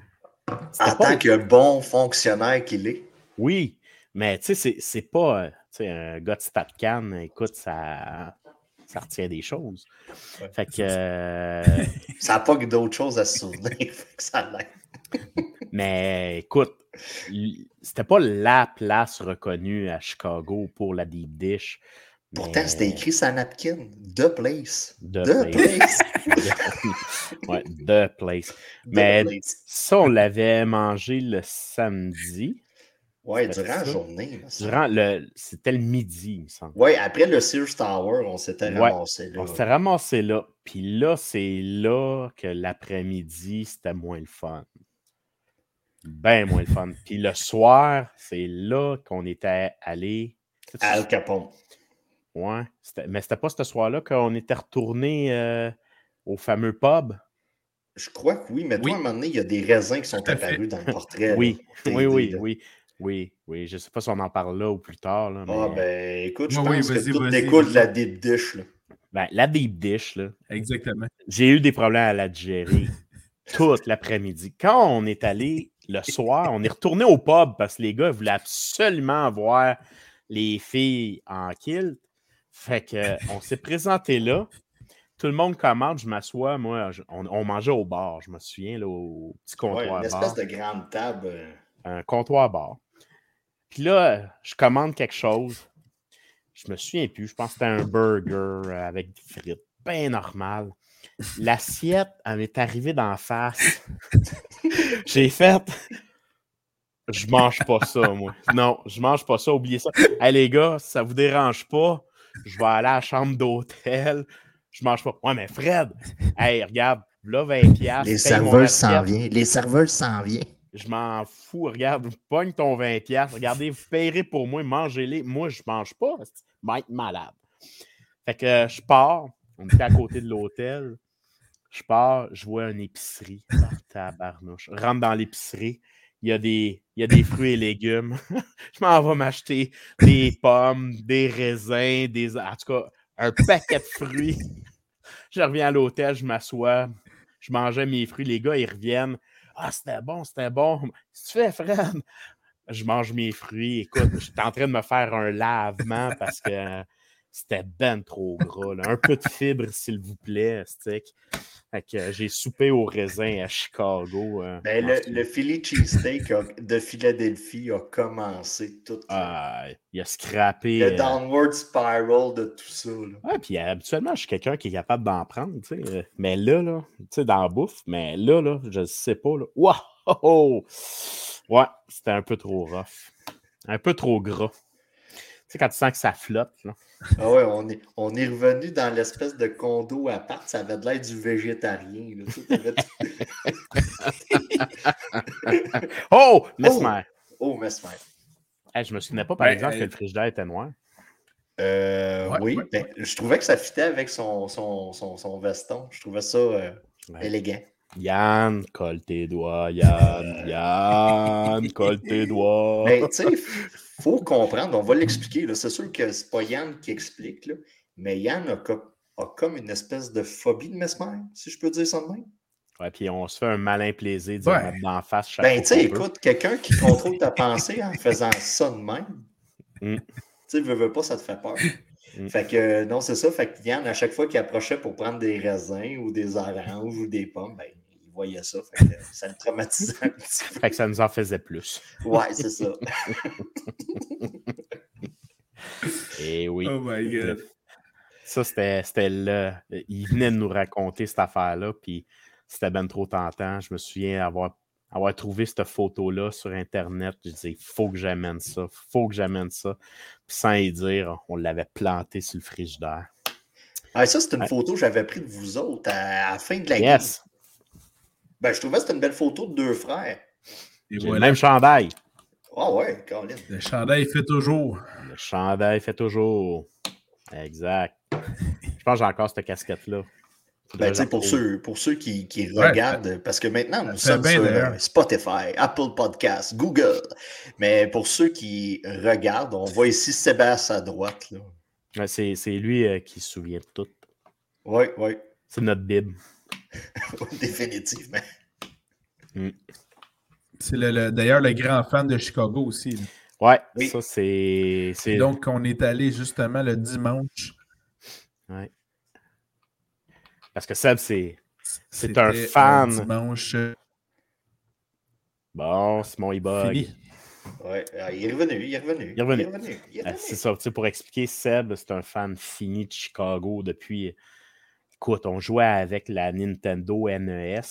Euh, en tant que bon fonctionnaire qu'il est. Oui, mais tu sais, c'est pas euh, un gars de StatCan, écoute, ça, ça retient des choses. fait que. Euh, ça n'a pas que d'autres choses à se souvenir, [laughs] ça Mais écoute, c'était pas la place reconnue à Chicago pour la deep dish. Pourtant, c'était écrit sur napkin. The place. [laughs] The, place. ouais, the place. Mais ça, on l'avait mangé le samedi. Oui, durant la journée. Durant le. C'était le midi, il me semble. Oui, après le Sears Tower, on s'était ramassé là. On s'était ramassé là. Puis là, c'est là que l'après-midi, c'était moins le fun. Ben moins le fun. Puis le soir, c'est là qu'on était allé. Al Capone. Ouais. Mais c'était pas ce soir-là qu'on était retourné euh, au fameux pub? Je crois que oui, mais toi, à un moment donné, il y a des raisins qui sont apparus dans le portrait. oui, oui, oui, oui. Oui, oui, je ne sais pas si on en parle là ou plus tard. Là, Ah, ben écoute, je pense que tout découle de la deep dish. Là. Ben, la deep dish, là. Exactement. J'ai eu des problèmes à la digérer [laughs] toute l'après-midi. Quand on est allé le soir, on est retourné au pub parce que les gars voulaient absolument voir les filles en kilt. Fait qu'on s'est présenté là. Tout le monde commande, je m'assois. Moi, on, mangeait au bar, je me souviens, là, au petit comptoir. Ouais, une espèce de grande table. Euh. Un comptoir bar. Puis là, je commande quelque chose. Je me souviens plus. Je pense que c'était un burger avec des frites. Bien normal. L'assiette, elle m'est arrivée d'en face. [laughs] J'ai fait. Je mange pas ça, moi. Non, je mange pas ça, oubliez ça. Hey, les gars, si ça vous dérange pas, je vais aller à la chambre d'hôtel. Je mange pas. Ouais, mais Fred, hey, regarde, là, 20$. Les serveurs s'en viennent. Les serveurs s'en viennent. Je m'en fous. Regarde, pogne ton 20$. Regardez, vous payerez pour moi, mangez-les. Moi, je mange pas. Je vais être malade. Fait que je pars. On était à côté de l'hôtel. Je pars, je vois une épicerie. Oh, tabarnouche. Je rentre dans l'épicerie. Il y, a des, il y a des fruits et légumes. [laughs] je m'en vais m'acheter des pommes, des raisins, des. En tout cas, un paquet de fruits. [laughs] je reviens à l'hôtel, je m'assois, je mangeais mes fruits. Les gars, ils reviennent. Ah, c'était bon, c'était bon. Qu'est-ce que tu fais, Fred? Je mange mes fruits. Écoute, j'étais en train de me faire un lavement parce que c'était ben trop gras. Un peu de fibre, s'il vous plaît, stick. Que j'ai soupé au raisin à Chicago. Euh, ben, le, le, Philly cheesesteak de Philadelphie a commencé tout. Ah, il a scrappé. Le euh, downward spiral de tout ça. Ouais, puis habituellement, je suis quelqu'un qui est capable d'en prendre. Mais là, là, tu sais, dans la bouffe, mais là, là, je sais pas. Là. Wow! Ouais, c'était un peu trop rough. Un peu trop gras. Tu sais, quand tu sens que ça flotte, là. Ah ouais, on est, on est revenu dans l'espèce de condo à part. Ça avait de l'air du végétarien. [laughs] oh! [laughs] Mesmer! Oh, oh Mesmer. je me souvenais pas, par exemple, que le frigidaire était noir. Euh, oui, ben, je trouvais que ça fitait avec son, son, son, veston. Je trouvais ça euh, élégant. Yann, colle tes doigts, Yann, Yann, colle tes [laughs] doigts. Mais tu sais, faut comprendre, on va l'expliquer. C'est sûr que c'est pas Yann qui explique, là, mais Yann a, comme une espèce de phobie de Mesmer, si je peux dire ça de même. Ouais, puis on se fait un malin plaisir de mettre d'en face chaque Ben, tu sais, écoute, quelqu'un qui contrôle ta pensée en faisant ça de même, mm. tu sais, veux, veux pas, ça te fait peur. Mm. Fait que, non, c'est ça. Fait que Yann, à chaque fois qu'il approchait pour prendre des raisins ou des oranges ou des pommes, ben, voyait ça. ça le traumatisait un petit peu. Fait que ça nous en faisait plus. Ouais, c'est ça. Et eh oui. Oh my God. Ça, c'était là. Il venait de nous raconter cette affaire-là, puis c'était bien trop tentant. Je me souviens avoir, avoir trouvé cette photo-là sur Internet. Je disais, il faut que j'amène ça, il faut que j'amène ça. Puis sans y dire, on l'avait planté sur le frigidaire. Ah, ça, c'est une photo que j'avais prise de vous autres à, la fin de la yes. Ben, je trouvais que c'était une belle photo de deux frères. le même chandail. Ah ouais, Colin. Le chandail fait toujours. Le chandail fait toujours. Exact. Je pense que j'ai encore cette casquette-là. Ben, pour, ceux, pour ceux qui, qui regardent, parce que maintenant, nous sommes sur Spotify, Apple Podcasts, Google. Mais pour ceux qui regardent, on voit ici Sébastien à droite. Là. c'est, lui euh, qui se souvient de tout. Oui, oui. C'est notre Bible. [laughs] Définitivement. Mm. C'est le, d'ailleurs le grand fan de Chicago aussi. Ouais, oui. ça c'est, Donc, on est allé justement le dimanche. Ouais. Parce que Seb, c'est, c'est un fan. dimanche. Bon, Simon il bug. Ouais, ah, il est revenu, il est revenu. Il est revenu. Il est revenu. C'est ça, pour expliquer, Seb, c'est un fan fini de Chicago depuis écoute, on jouait avec la Nintendo NES,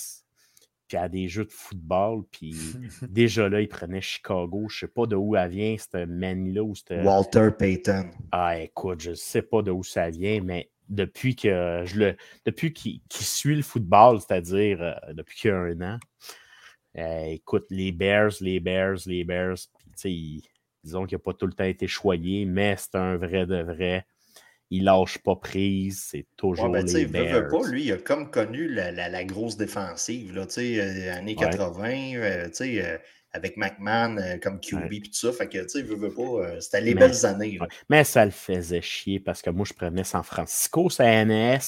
puis à des jeux de football, puis [laughs] déjà là, il prenait Chicago. Je sais pas de où elle vient, cette manie-là. Walter Payton. Ah, écoute, je sais pas de où ça vient, mais depuis que je le. Depuis qu'il suit le football, c'est-à-dire euh, depuis qu'il y a un an, euh, écoute, les Bears, les Bears, les Bears, puis disons qu'il n'a pas tout le temps été choyé, mais c'est un vrai de vrai il lâche pas prise, c'est toujours ouais, ben, les Bears. pas, lui, il a comme connu la, la, grosse défensive, là, euh, années 80, euh, euh, avec McMahon comme QB et tout ça, fait que, tu sais, veut, pas, c'était les belles années. Mais ça le faisait chier parce que moi, je prenais San Francisco, sa NES,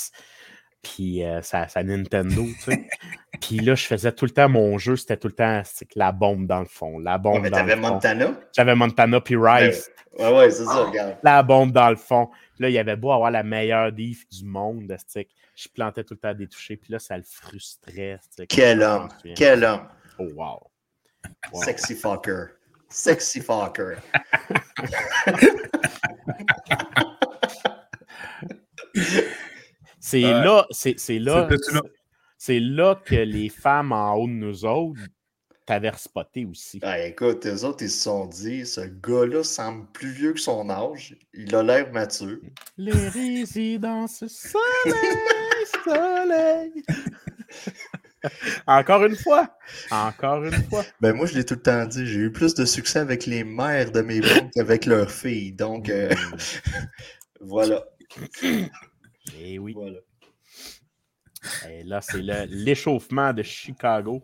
puis sa, Nintendo, tu sais. [laughs] puis là, je faisais tout le temps mon jeu, c'était tout le temps la bombe dans le fond, la bombe ouais, mais t'avais Montana? J'avais Montana puis Rice. Ouais, ouais, c'est ça, regarde. La bombe dans le fond. Là, il avait beau avoir la meilleure diff du monde, je plantais tout le temps des touchés, puis là, ça le frustrait. Quel homme! Quel homme! Oh, wow. Sexy fucker. Sexy fucker. [laughs] C'est là, c'est là, c'est là que les femmes en haut de nous autres t'avais spoté aussi. Ben, écoute, les autres, ils se sont dit, ce gars-là semble plus vieux que son âge. Il a l'air mature. Les résidences soleil, soleil. Encore une fois. Encore une fois. Ben moi, je l'ai tout le temps dit. J'ai eu plus de succès avec les mères de mes bons qu'avec leurs filles. Donc, euh, [laughs] voilà. Et eh oui. Voilà. Et là, c'est l'échauffement de Chicago.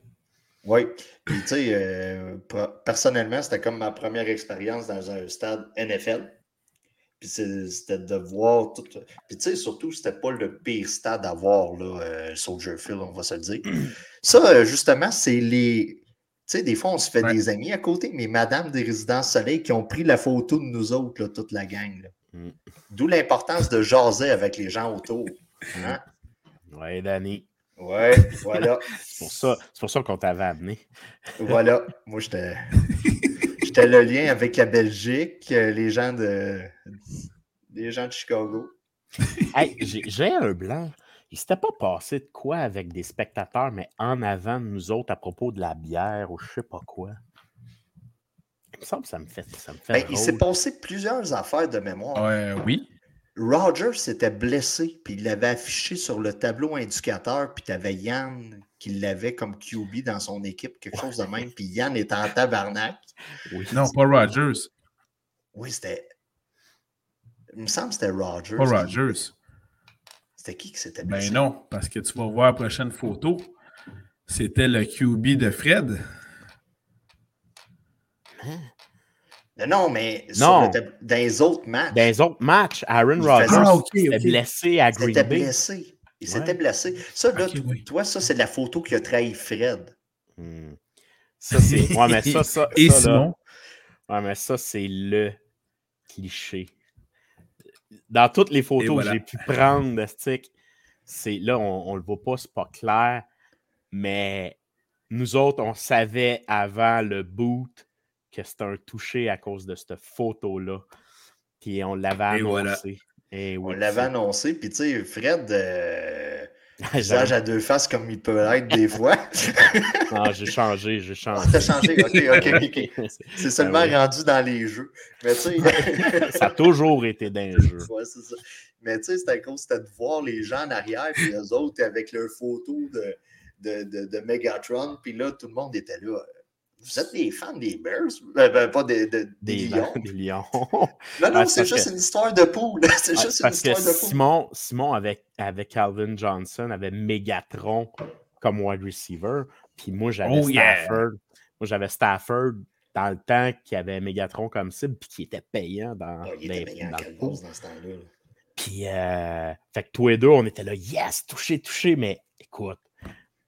Oui. Puis, tu sais, euh, personnellement, c'était comme ma première expérience dans un stade NFL. Puis, c'était de voir tout. Puis, tu sais, surtout, c'était pas le pire stade à voir, là, euh, Soldier Field, on va se le dire. [clears throat] Ça, euh, justement, c'est les. Tu sais, des fois, on se fait des amis à côté, mais Madame des Résidences Soleil qui ont pris la photo de nous autres, là, toute la gang. Mm. D'où l'importance de jaser avec les gens autour. Hein? Oui, Danny. Ouais, voilà. c'est pour ça, pour ça qu'on t'avait amené. voilà. Moi, j'étais. J'étais le lien avec la Belgique, euh, les gens de. Les gens de Chicago. hey, j'ai un blanc. Il s'était pas passé de quoi avec des spectateurs, mais en avant de nous autres à propos de la bière ou je sais pas quoi. Il me semble que ça me fait. Ça me fait ben, il s'est passé plusieurs affaires de mémoire. Oui. Roger s'était blessé, puis il l'avait affiché sur le tableau indicateur, puis tu avais Yann qui l'avait comme QB dans son équipe, quelque chose de même, puis Yann était en tabarnak. Oui. Non, pas Rogers. Oui, c'était. Il me semble que c'était Rogers. Pas Rogers. C'était qui qui s'était ben blessé? Ben non, parce que tu vas voir la prochaine photo. C'était le QB de Fred. Hein? Non, mais dans les autres matchs. Dans les autres matchs, Aaron Rodgers s'était blessé à Green Bay. Il blessé. Il s'était blessé. Ça, là, toi, ça, c'est la photo qui a trahi Fred. Hmm. Ça, c'est. [laughs] Ouais, mais ça, ça. Et ça, Simon. Ouais, mais ça, c'est le cliché. Dans toutes les photos que j'ai pu prendre de stick, c'est là, on, on le voit pas, c'est pas clair. Mais nous autres, on savait avant le boot que c'était un touché à cause de cette photo-là. Puis on l'avait annoncé. Et on l'avait annoncé. Puis tu sais, Fred, euh, [laughs] visage à deux faces comme il peut l'être des fois. [laughs] non, j'ai changé, j'ai ah, changé. t'as changé, ok, ok, ok. [laughs] C'est seulement ben rendu dans les jeux. Mais tu sais. ça a toujours été dans les jeux. Ouais, c'est ça. Mais tu sais, c'était cause, c'était de voir les gens en arrière, puis les autres avec leur photo de, de, de, de Megatron, puis là, tout le monde était là. Vous êtes des fans des Bears? Euh, ben, pas des, des, Lions. [laughs] Des Lions. non, non, ah, c'est juste une histoire de poule. [laughs] C'est juste une histoire de poule. Simon, Simon avec, avec Calvin Johnson, avait Megatron comme wide receiver. Puis moi, j'avais oh, Stafford. Moi, j'avais Stafford dans le temps qui avait Megatron comme cible, puis qui était payant dans, oh, il était payant dans le dans ce temps-là? Puis, euh, fait que tous les deux, on était là, yes, touché, touché, mais écoute,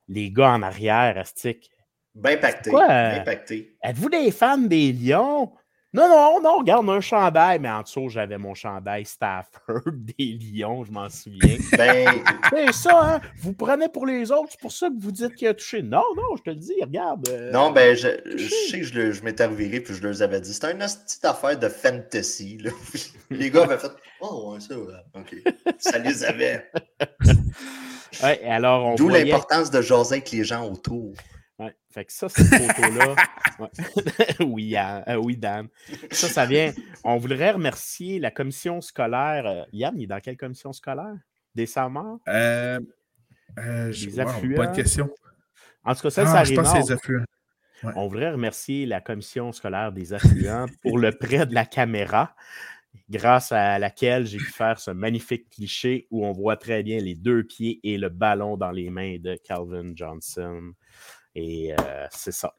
les gars en arrière, Astic, Bien pacté. Bien pacté. Êtes-vous des fans des Lions? Non, non, non, regarde, un chandail, mais en dessous, j'avais mon chandail Stafford [laughs] des Lions, je m'en souviens. [laughs] Ben, c'est ça, hein? Vous prenez pour les autres, c'est pour ça que vous dites qu'il a touché. Non, non, je te le dis, regarde. Euh, non, ben, je, je, sais que je, je m'étais reviré puis je leur avais dit. C'était une petite affaire de fantasy. Là. [laughs] les gars avaient fait Oh, ouais, ça, OK. Ça les avait. Ouais, alors D'où l'importance de jaser avec les gens autour. Ouais. Fait que ça, cette photo-là. [laughs] [laughs] oui, euh, oui, Dan. Ça, ça vient. On voudrait remercier la commission scolaire. Euh, Yann, il est dans quelle commission scolaire? Des Samars? Euh, euh, des affluents? Pas de question. En tout cas, ça, ah, ça je pense que les affluents. On voudrait remercier la commission scolaire des affluents pour le prêt de la caméra, grâce à laquelle j'ai pu faire ce magnifique cliché où on voit très bien les deux pieds et le ballon dans les mains de Calvin Johnson. Et euh, c'est ça.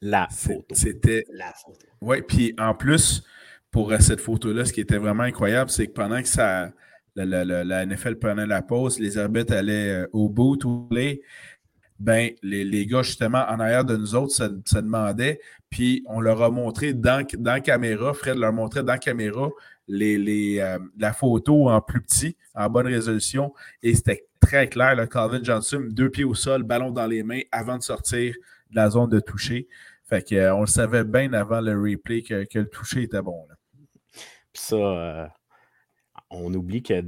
La photo. C'était. La photo. Oui, puis en plus, pour euh, cette photo-là, ce qui était vraiment incroyable, c'est que pendant que ça, la, NFL prenait la pause, les arbitres allaient euh, au bout, ou les, ben, les, les, gars, justement, en arrière de nous autres, ça, demandait. Puis on leur a montré dans, dans caméra, Fred leur montrait dans caméra les, la photo en plus petit, en bonne résolution. Et c'était très clair. le Calvin Johnson, deux pieds au sol, ballon dans les mains avant de sortir de la zone de toucher. Fait qu'on euh, le savait bien avant le replay que, le toucher était bon. Puis ça, euh, on oublie que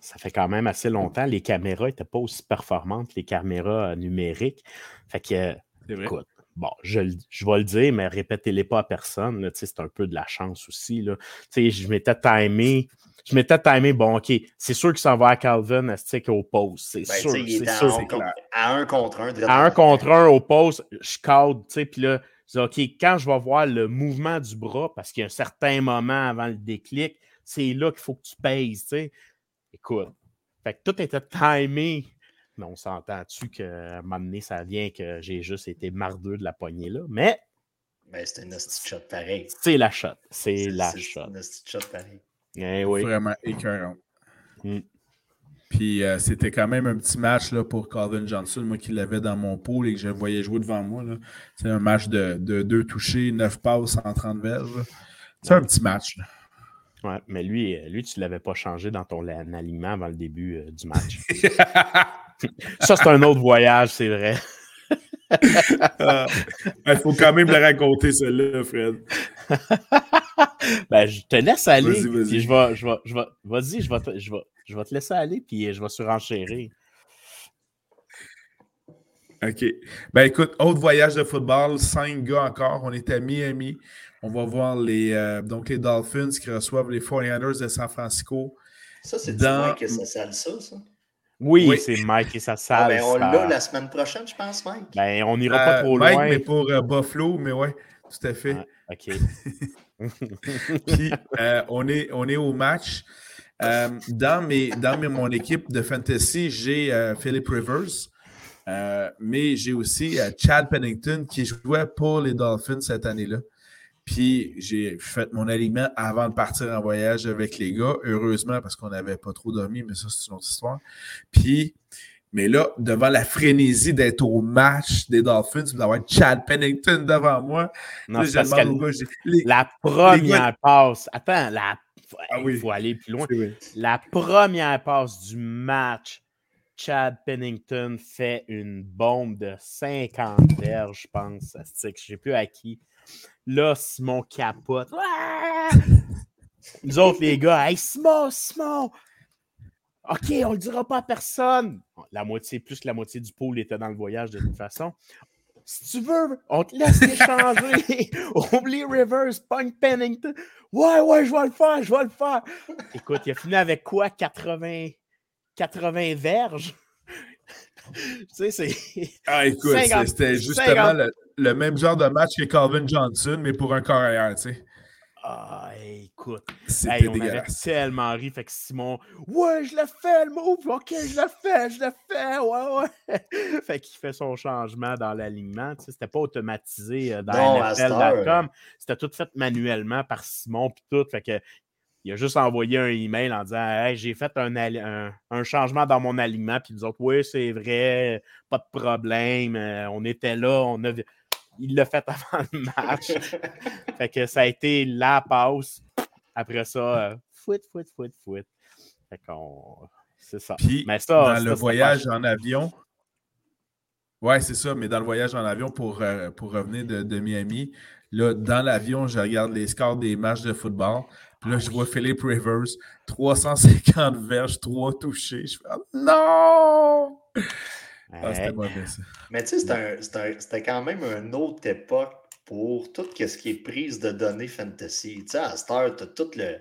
ça fait quand même assez longtemps, les caméras n'étaient pas aussi performantes, les caméras euh, numériques. Fait que, écoute, bon, je, vais le dire, mais répétez-les pas à personne. C'est un peu de la chance aussi. Là. Je m'étais timé. Je m'étais timé, bon, OK, c'est sûr que ça va à Calvin Stick au poste? C'est ben, sûr. c'est sûr à un contre un. À un contre un au poste, je cadre, tu sais, puis là, je dis, OK, quand je vais voir le mouvement du bras, parce qu'il y a un certain moment avant le déclic, c'est là qu'il faut que tu pèses, tu sais. Écoute, fait que tout était timé. Mais on s'entend-tu qu'à un moment donné, ça vient que j'ai juste été mardeux de la poignée là. Mais. Mais c'était une shot pareil. C'est la shot. C'est la shot. C'est une shot pareil. Eh oui. Vraiment écœurant. Hmm. Puis euh, c'était quand même un petit match là, pour Calvin Johnson, moi qui l'avais dans mon pool et que je voyais jouer devant moi. C'est un match de, deux touchés, neuf passes en 30 verges. C'est un petit match. Là. Ouais, mais lui, euh, lui tu ne l'avais pas changé dans ton alignement avant le début euh, du match. [laughs] Ça, c'est un autre voyage, c'est vrai. Ah, il faut quand même le raconter, celui-là, Fred. [laughs] [laughs] ben, je te laisse aller. Vas-y, vas-y. Je vais, je vais, je vais, vas-y, je vais, te, je, vais, je vais te laisser aller, puis je vais surenchérir. OK. Ben écoute, autre voyage de football, cinq gars encore. On est à Miami. On va voir les, euh, donc les Dolphins qui reçoivent les 49ers de San Francisco. Ça, c'est dans... Mike et sa salle, ça, ça? Oui, c'est Mike et sa ah, salle. ben, on l'a la semaine prochaine, je pense, Mike. Ben, on n'ira pas euh, trop loin. Mike, mais pour euh, Buffalo, mais ouais, tout à fait. Ah, OK. [laughs] Puis, on, est, on est au match. dans mes, dans mes, mon équipe de fantasy, j'ai Philip Rivers, mais j'ai aussi Chad Pennington qui jouait pour les Dolphins cette année-là. Puis j'ai fait mon aliment avant de partir en voyage avec les gars, heureusement, parce qu'on n'avait pas trop dormi, mais ça, c'est une autre histoire. Puis, mais là, devant la frénésie d'être au match des Dolphins, d'avoir Chad Pennington devant moi, non, là, la première passe, attends, la... Ah il faut aller plus loin. La première passe du match, Chad Pennington fait une bombe de 50 verges, je pense. Je ne sais plus à qui. Là, Simon capote. [laughs] Nous autres, les gars, hey, Simon, Simon! OK, on le dira pas à personne. La moitié, plus que la moitié du pôle était dans le voyage de toute façon. Si tu veux, on te laisse échanger. [laughs] Oublie Rivers, Punk Pennington. Ouais, ouais, je vais le faire, je vais le faire. Écoute, il a fini avec quoi? 80, 80 verges? tu sais, c'est. Ah, écoute, c'était justement le, même genre de match que Calvin Johnson, mais pour un carrière, tu sais. Ah, écoute. Hey, on avait tellement ri. Fait que Simon, ouais, je l'ai fait, le move. Ok, je l'ai fait, je l'ai fait. Ouais, ouais. [laughs] fait qu'il fait son changement dans l'alignement. Tu sais, c'était pas automatisé euh, dans NFL.com. C'était tout fait manuellement par Simon. Puis tout. Fait que il a juste envoyé un email en disant hey, j'ai fait un, un, changement dans mon alignement. Puis nous autres, oui, c'est vrai, pas de problème. Euh, on était là, on a... il l'a fait avant le match. [laughs] fait que ça a été la pause. Après ça, euh, fouet, fouet, fouet, fouet. Fait qu'on. C'est ça. Puis, mais ça, dans le voyage en avion, Ouais, c'est ça, mais dans le voyage en avion pour, euh, pour revenir de, de, Miami, là, dans l'avion, je regarde les scores des matchs de football. Puis là, je vois Philippe Rivers, 350 verges, 3 touchés. Je fais ah, non! Ah, c'était mauvais, ça. Mais tu sais, c'était quand même une autre époque pour tout ce qui est prise de données fantasy. Tu sais, à Star, tu as tout le,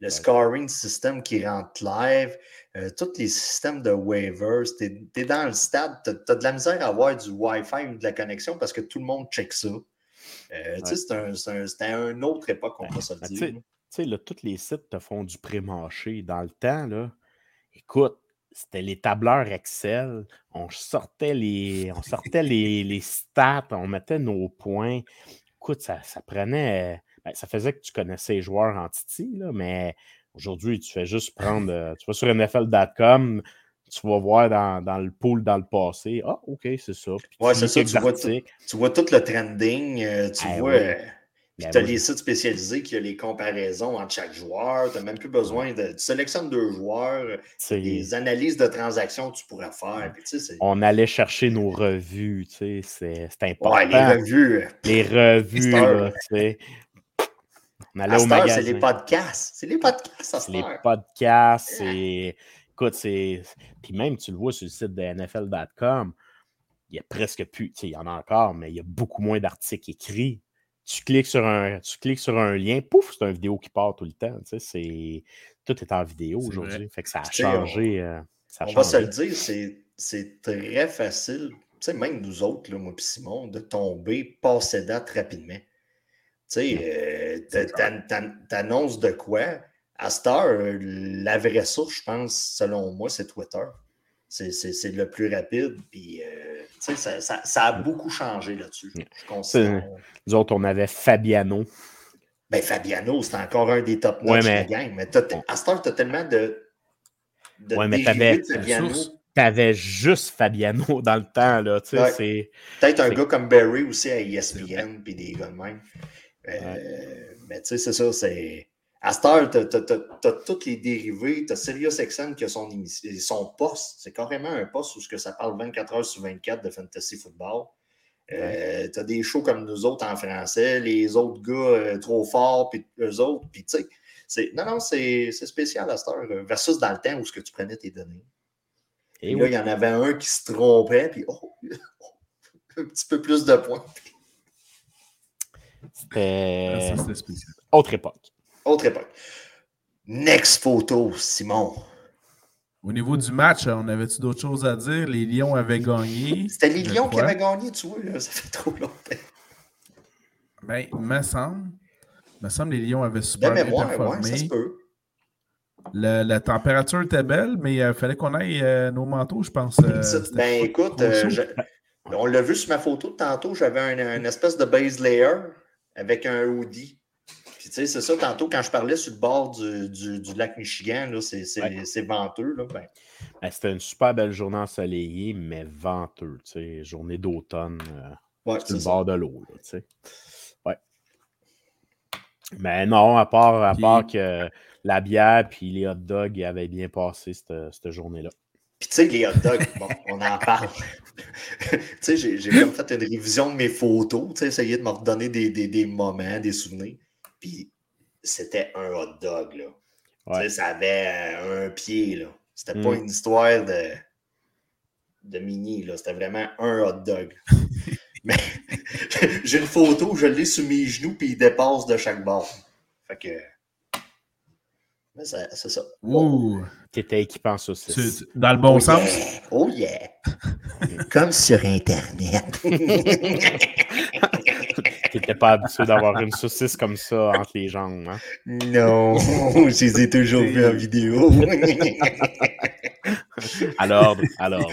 le scoring system qui rentre live, euh, tous les systèmes de waivers. Tu es, dans le stade, tu as, de la misère à avoir du Wi-Fi ou de la connexion parce que tout le monde check ça. Euh, sais, C'était un, une autre époque, on peut se le dire sais, là, tous les sites te font du pré-marché. Dans le temps, là, écoute, c'était les tableurs Excel. On sortait les, on sortait les, stats, on mettait nos points. Écoute, ça, prenait. Ben, ça faisait que tu connaissais les joueurs en Titi, là, mais aujourd'hui, tu fais juste prendre. [laughs] Euh, tu vas sur NFL.com, tu vas voir dans, le pool dans le passé. Ah, OK, c'est ça. Oui, c'est ça. Tu vois, tu vois, tout le trending. Euh, tu ben vois. Ben tu as les sites spécialisés qui ont les comparaisons entre chaque joueur. Tu n'as même plus besoin de. Tu sélectionnes deux joueurs, les analyses de transactions que tu pourrais faire. On allait chercher nos revues, c'est important. Ouais, les revues. Les revues, tu sais. On allait au magasin. C'est les podcasts. C'est les podcasts. C'est les podcasts. Écoute, c'est. Puis même, tu le vois sur le site de NFL.com, il y a presque plus. Il y en a encore, mais il y a beaucoup moins d'articles écrits. Tu cliques sur un, tu cliques sur un lien, pouf, c'est une vidéo qui part tout le temps. C'est, tout est en vidéo aujourd'hui. Fait que ça a changé. On, ça va se le dire, c'est très facile, même nous autres, là, moi et Simon, de tomber passé date rapidement. Tu sais, euh, t'annonces de quoi? À cette heure, la vraie source, je pense, selon moi, c'est Twitter. C'est le plus rapide. Puis, euh, ça, ça, ça, a beaucoup changé là-dessus. Nous autres, on avait Fabiano. Ben, Fabiano, c'est encore un des top ouais, mais... de la gang. Mais à cette heure, tu as tellement de. de ouais, mais t'avais. T'avais juste Fabiano [laughs] dans le temps. là. Ouais. Peut-être un gars comme Barry aussi à ESPN, puis des gars de même. Euh, mais tu sais, c'est ça, c'est. À cette heure, tu as, toutes les dérivés. Tu as SiriusXM qui a son, son poste. C'est carrément un poste où ce que ça parle 24 heures sur 24 de fantasy football. Euh, tu as des shows comme nous autres en français, les autres gars euh, trop forts, puis eux autres. Puis tu sais, non, non, c'est spécial à cette heure. Versus dans le temps où ce que tu prenais tes données. Et, là, il y en avait un qui se trompait, puis oh, [laughs] un petit peu plus de points. C'était. Autre époque. Autre époque. Next photo, Simon. Au niveau du match, on avait-tu d'autres choses à dire? Les Lions avaient gagné. C'était les Lions qui avaient gagné, tu vois, là. [laughs] ça fait trop longtemps. Ben, il me semble. Il me semble que les Lions avaient super bien performé. ça se peut. la température était belle, mais il fallait qu'on aille euh, nos manteaux, je pense. Euh, ben écoute, euh, on l'a vu sur ma photo de tantôt, j'avais un, une espèce de base layer avec un hoodie. Puis, tu sais, c'est ça, tantôt, quand je parlais sur le bord du, du, lac Michigan, c'est venteux. Là, ben. ben. C'était une super belle journée ensoleillée, mais venteux, tu sais, journée d'automne euh, sur le bord de l'eau, tu sais. Ouais. Mais non, à part, à part que la bière puis les hot dogs avaient bien passé cette, cette journée-là. Puis tu sais, les hot dogs, bon, on en parle. [laughs] tu sais, j'ai comme fait une révision de mes photos, tu sais, essayer de me redonner des, des, des, moments, des souvenirs. Puis c'était un hot dog, là. Tu sais, ça avait euh, un pied, là. C'était pas mm. une histoire de, de mini, là. C'était vraiment un hot dog. [laughs] Mais [laughs] j'ai une photo, je l'ai sur mes genoux, puis il dépasse de chaque bord. Fait que c'est ça. Ouh! T'étais équipé en saucisse. Dans le bon oh sens? Oh yeah! [laughs] Comme sur Internet. T'étais pas habitué d'avoir une saucisse comme ça entre les jambes, hein? Non, [laughs] je les ai toujours vus en vidéo. alors, alors.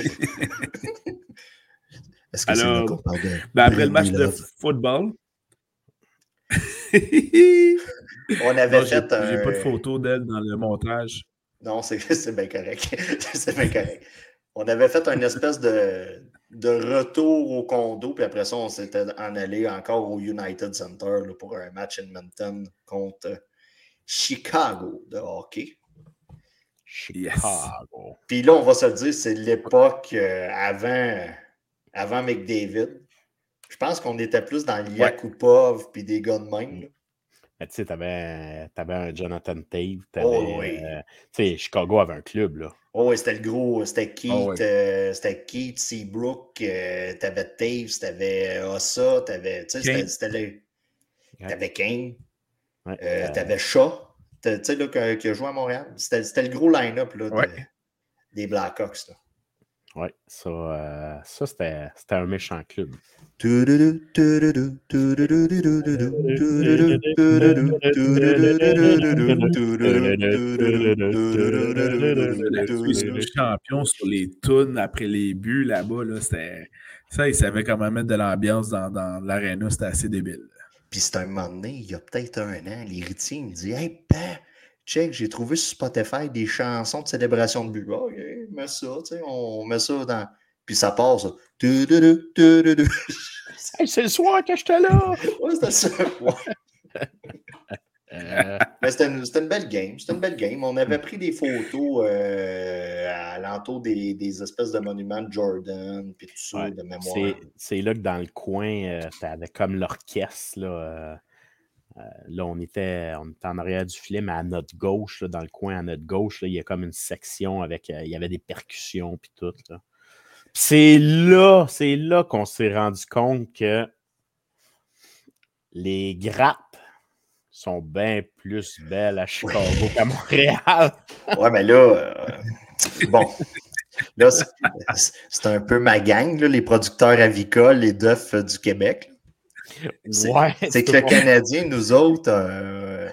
Est-ce que alors, ben après le match de football, On avait fait un. J'ai pas de photo d'elle dans le montage. Non, c'est [laughs] bien correct. [laughs] c'est bien correct. On avait fait une espèce de, de retour au condo, puis après ça, on s'était en allé encore au United Center pour un match Edmonton contre Chicago de hockey. Chicago. Puis là, on va se le dire, c'est l'époque euh, avant, avant McDavid. Je pense qu'on était plus dans Yakupov puis des gars de même. Mais tu sais, t'avais, avais un Jonathan Tate. Oh, oui. Euh, tu sais, Chicago avait un club, là. Oh, oui, c'était le gros. C'était Keith, oh, euh, c'était Keith Seabrook. Euh, t'avais Taves, t'avais Ossa, t'avais. Tu sais, c'était le. T'avais Kane. t'avais Shaw. Tu sais, là, qui a joué à Montréal. C'était, le gros line-up, là, des Blackhawks, là. Oui, ça, euh, ça c'était, c'était un méchant club. champion sur les tunes après les buts là-bas, là, c'était, ça, il savait comment mettre de l'ambiance dans, dans l'aréna, c'était assez débile. Puis c'est un moment donné, il y a peut-être un an, l'héritier me dit Hey, père, check, j'ai trouvé sur Spotify des chansons de célébration de but. OK, mets ça, tu sais, on met ça dans. Puis ça passe. [laughs] c'est le soir que j'étais là. [laughs] ouais, c'était ça. Euh. Mais c'était une, une, belle game. C'était une belle game. On avait pris des photos euh, à l'entour des, des, espèces de monuments de Jordan, puis tout ça, de mémoire. C'est là que dans le coin, euh, tu avais comme l'orchestre, là. Là, on était, on était en arrière du filet, mais à notre gauche, dans le coin à notre gauche, il y a comme une section avec. il y avait des percussions puis tout. C'est là, c'est là qu'on s'est rendu compte que les grappes sont bien plus belles à Chicago qu'à Montréal. ouais, mais là, euh, bon, là, c'est un peu ma gang, les producteurs avicoles et d'œufs du Québec. C'est ouais, que le Canadien, nous autres, euh,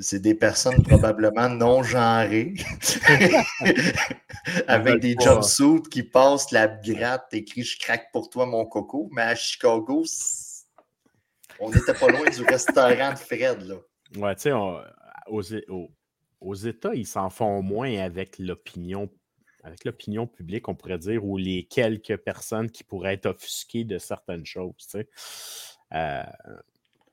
c'est des personnes [laughs] probablement non genrées, [laughs] avec des jumpsuits qui passent la gratte, écrit Je craque pour toi, mon coco. Mais à Chicago, on n'était pas loin du restaurant de Fred. Là. Ouais, tu sais, aux, aux, États, ils s'en font moins avec l'opinion avec l'opinion publique, on pourrait dire, ou les quelques personnes qui pourraient être offusquées de certaines choses. Tu sais. Euh,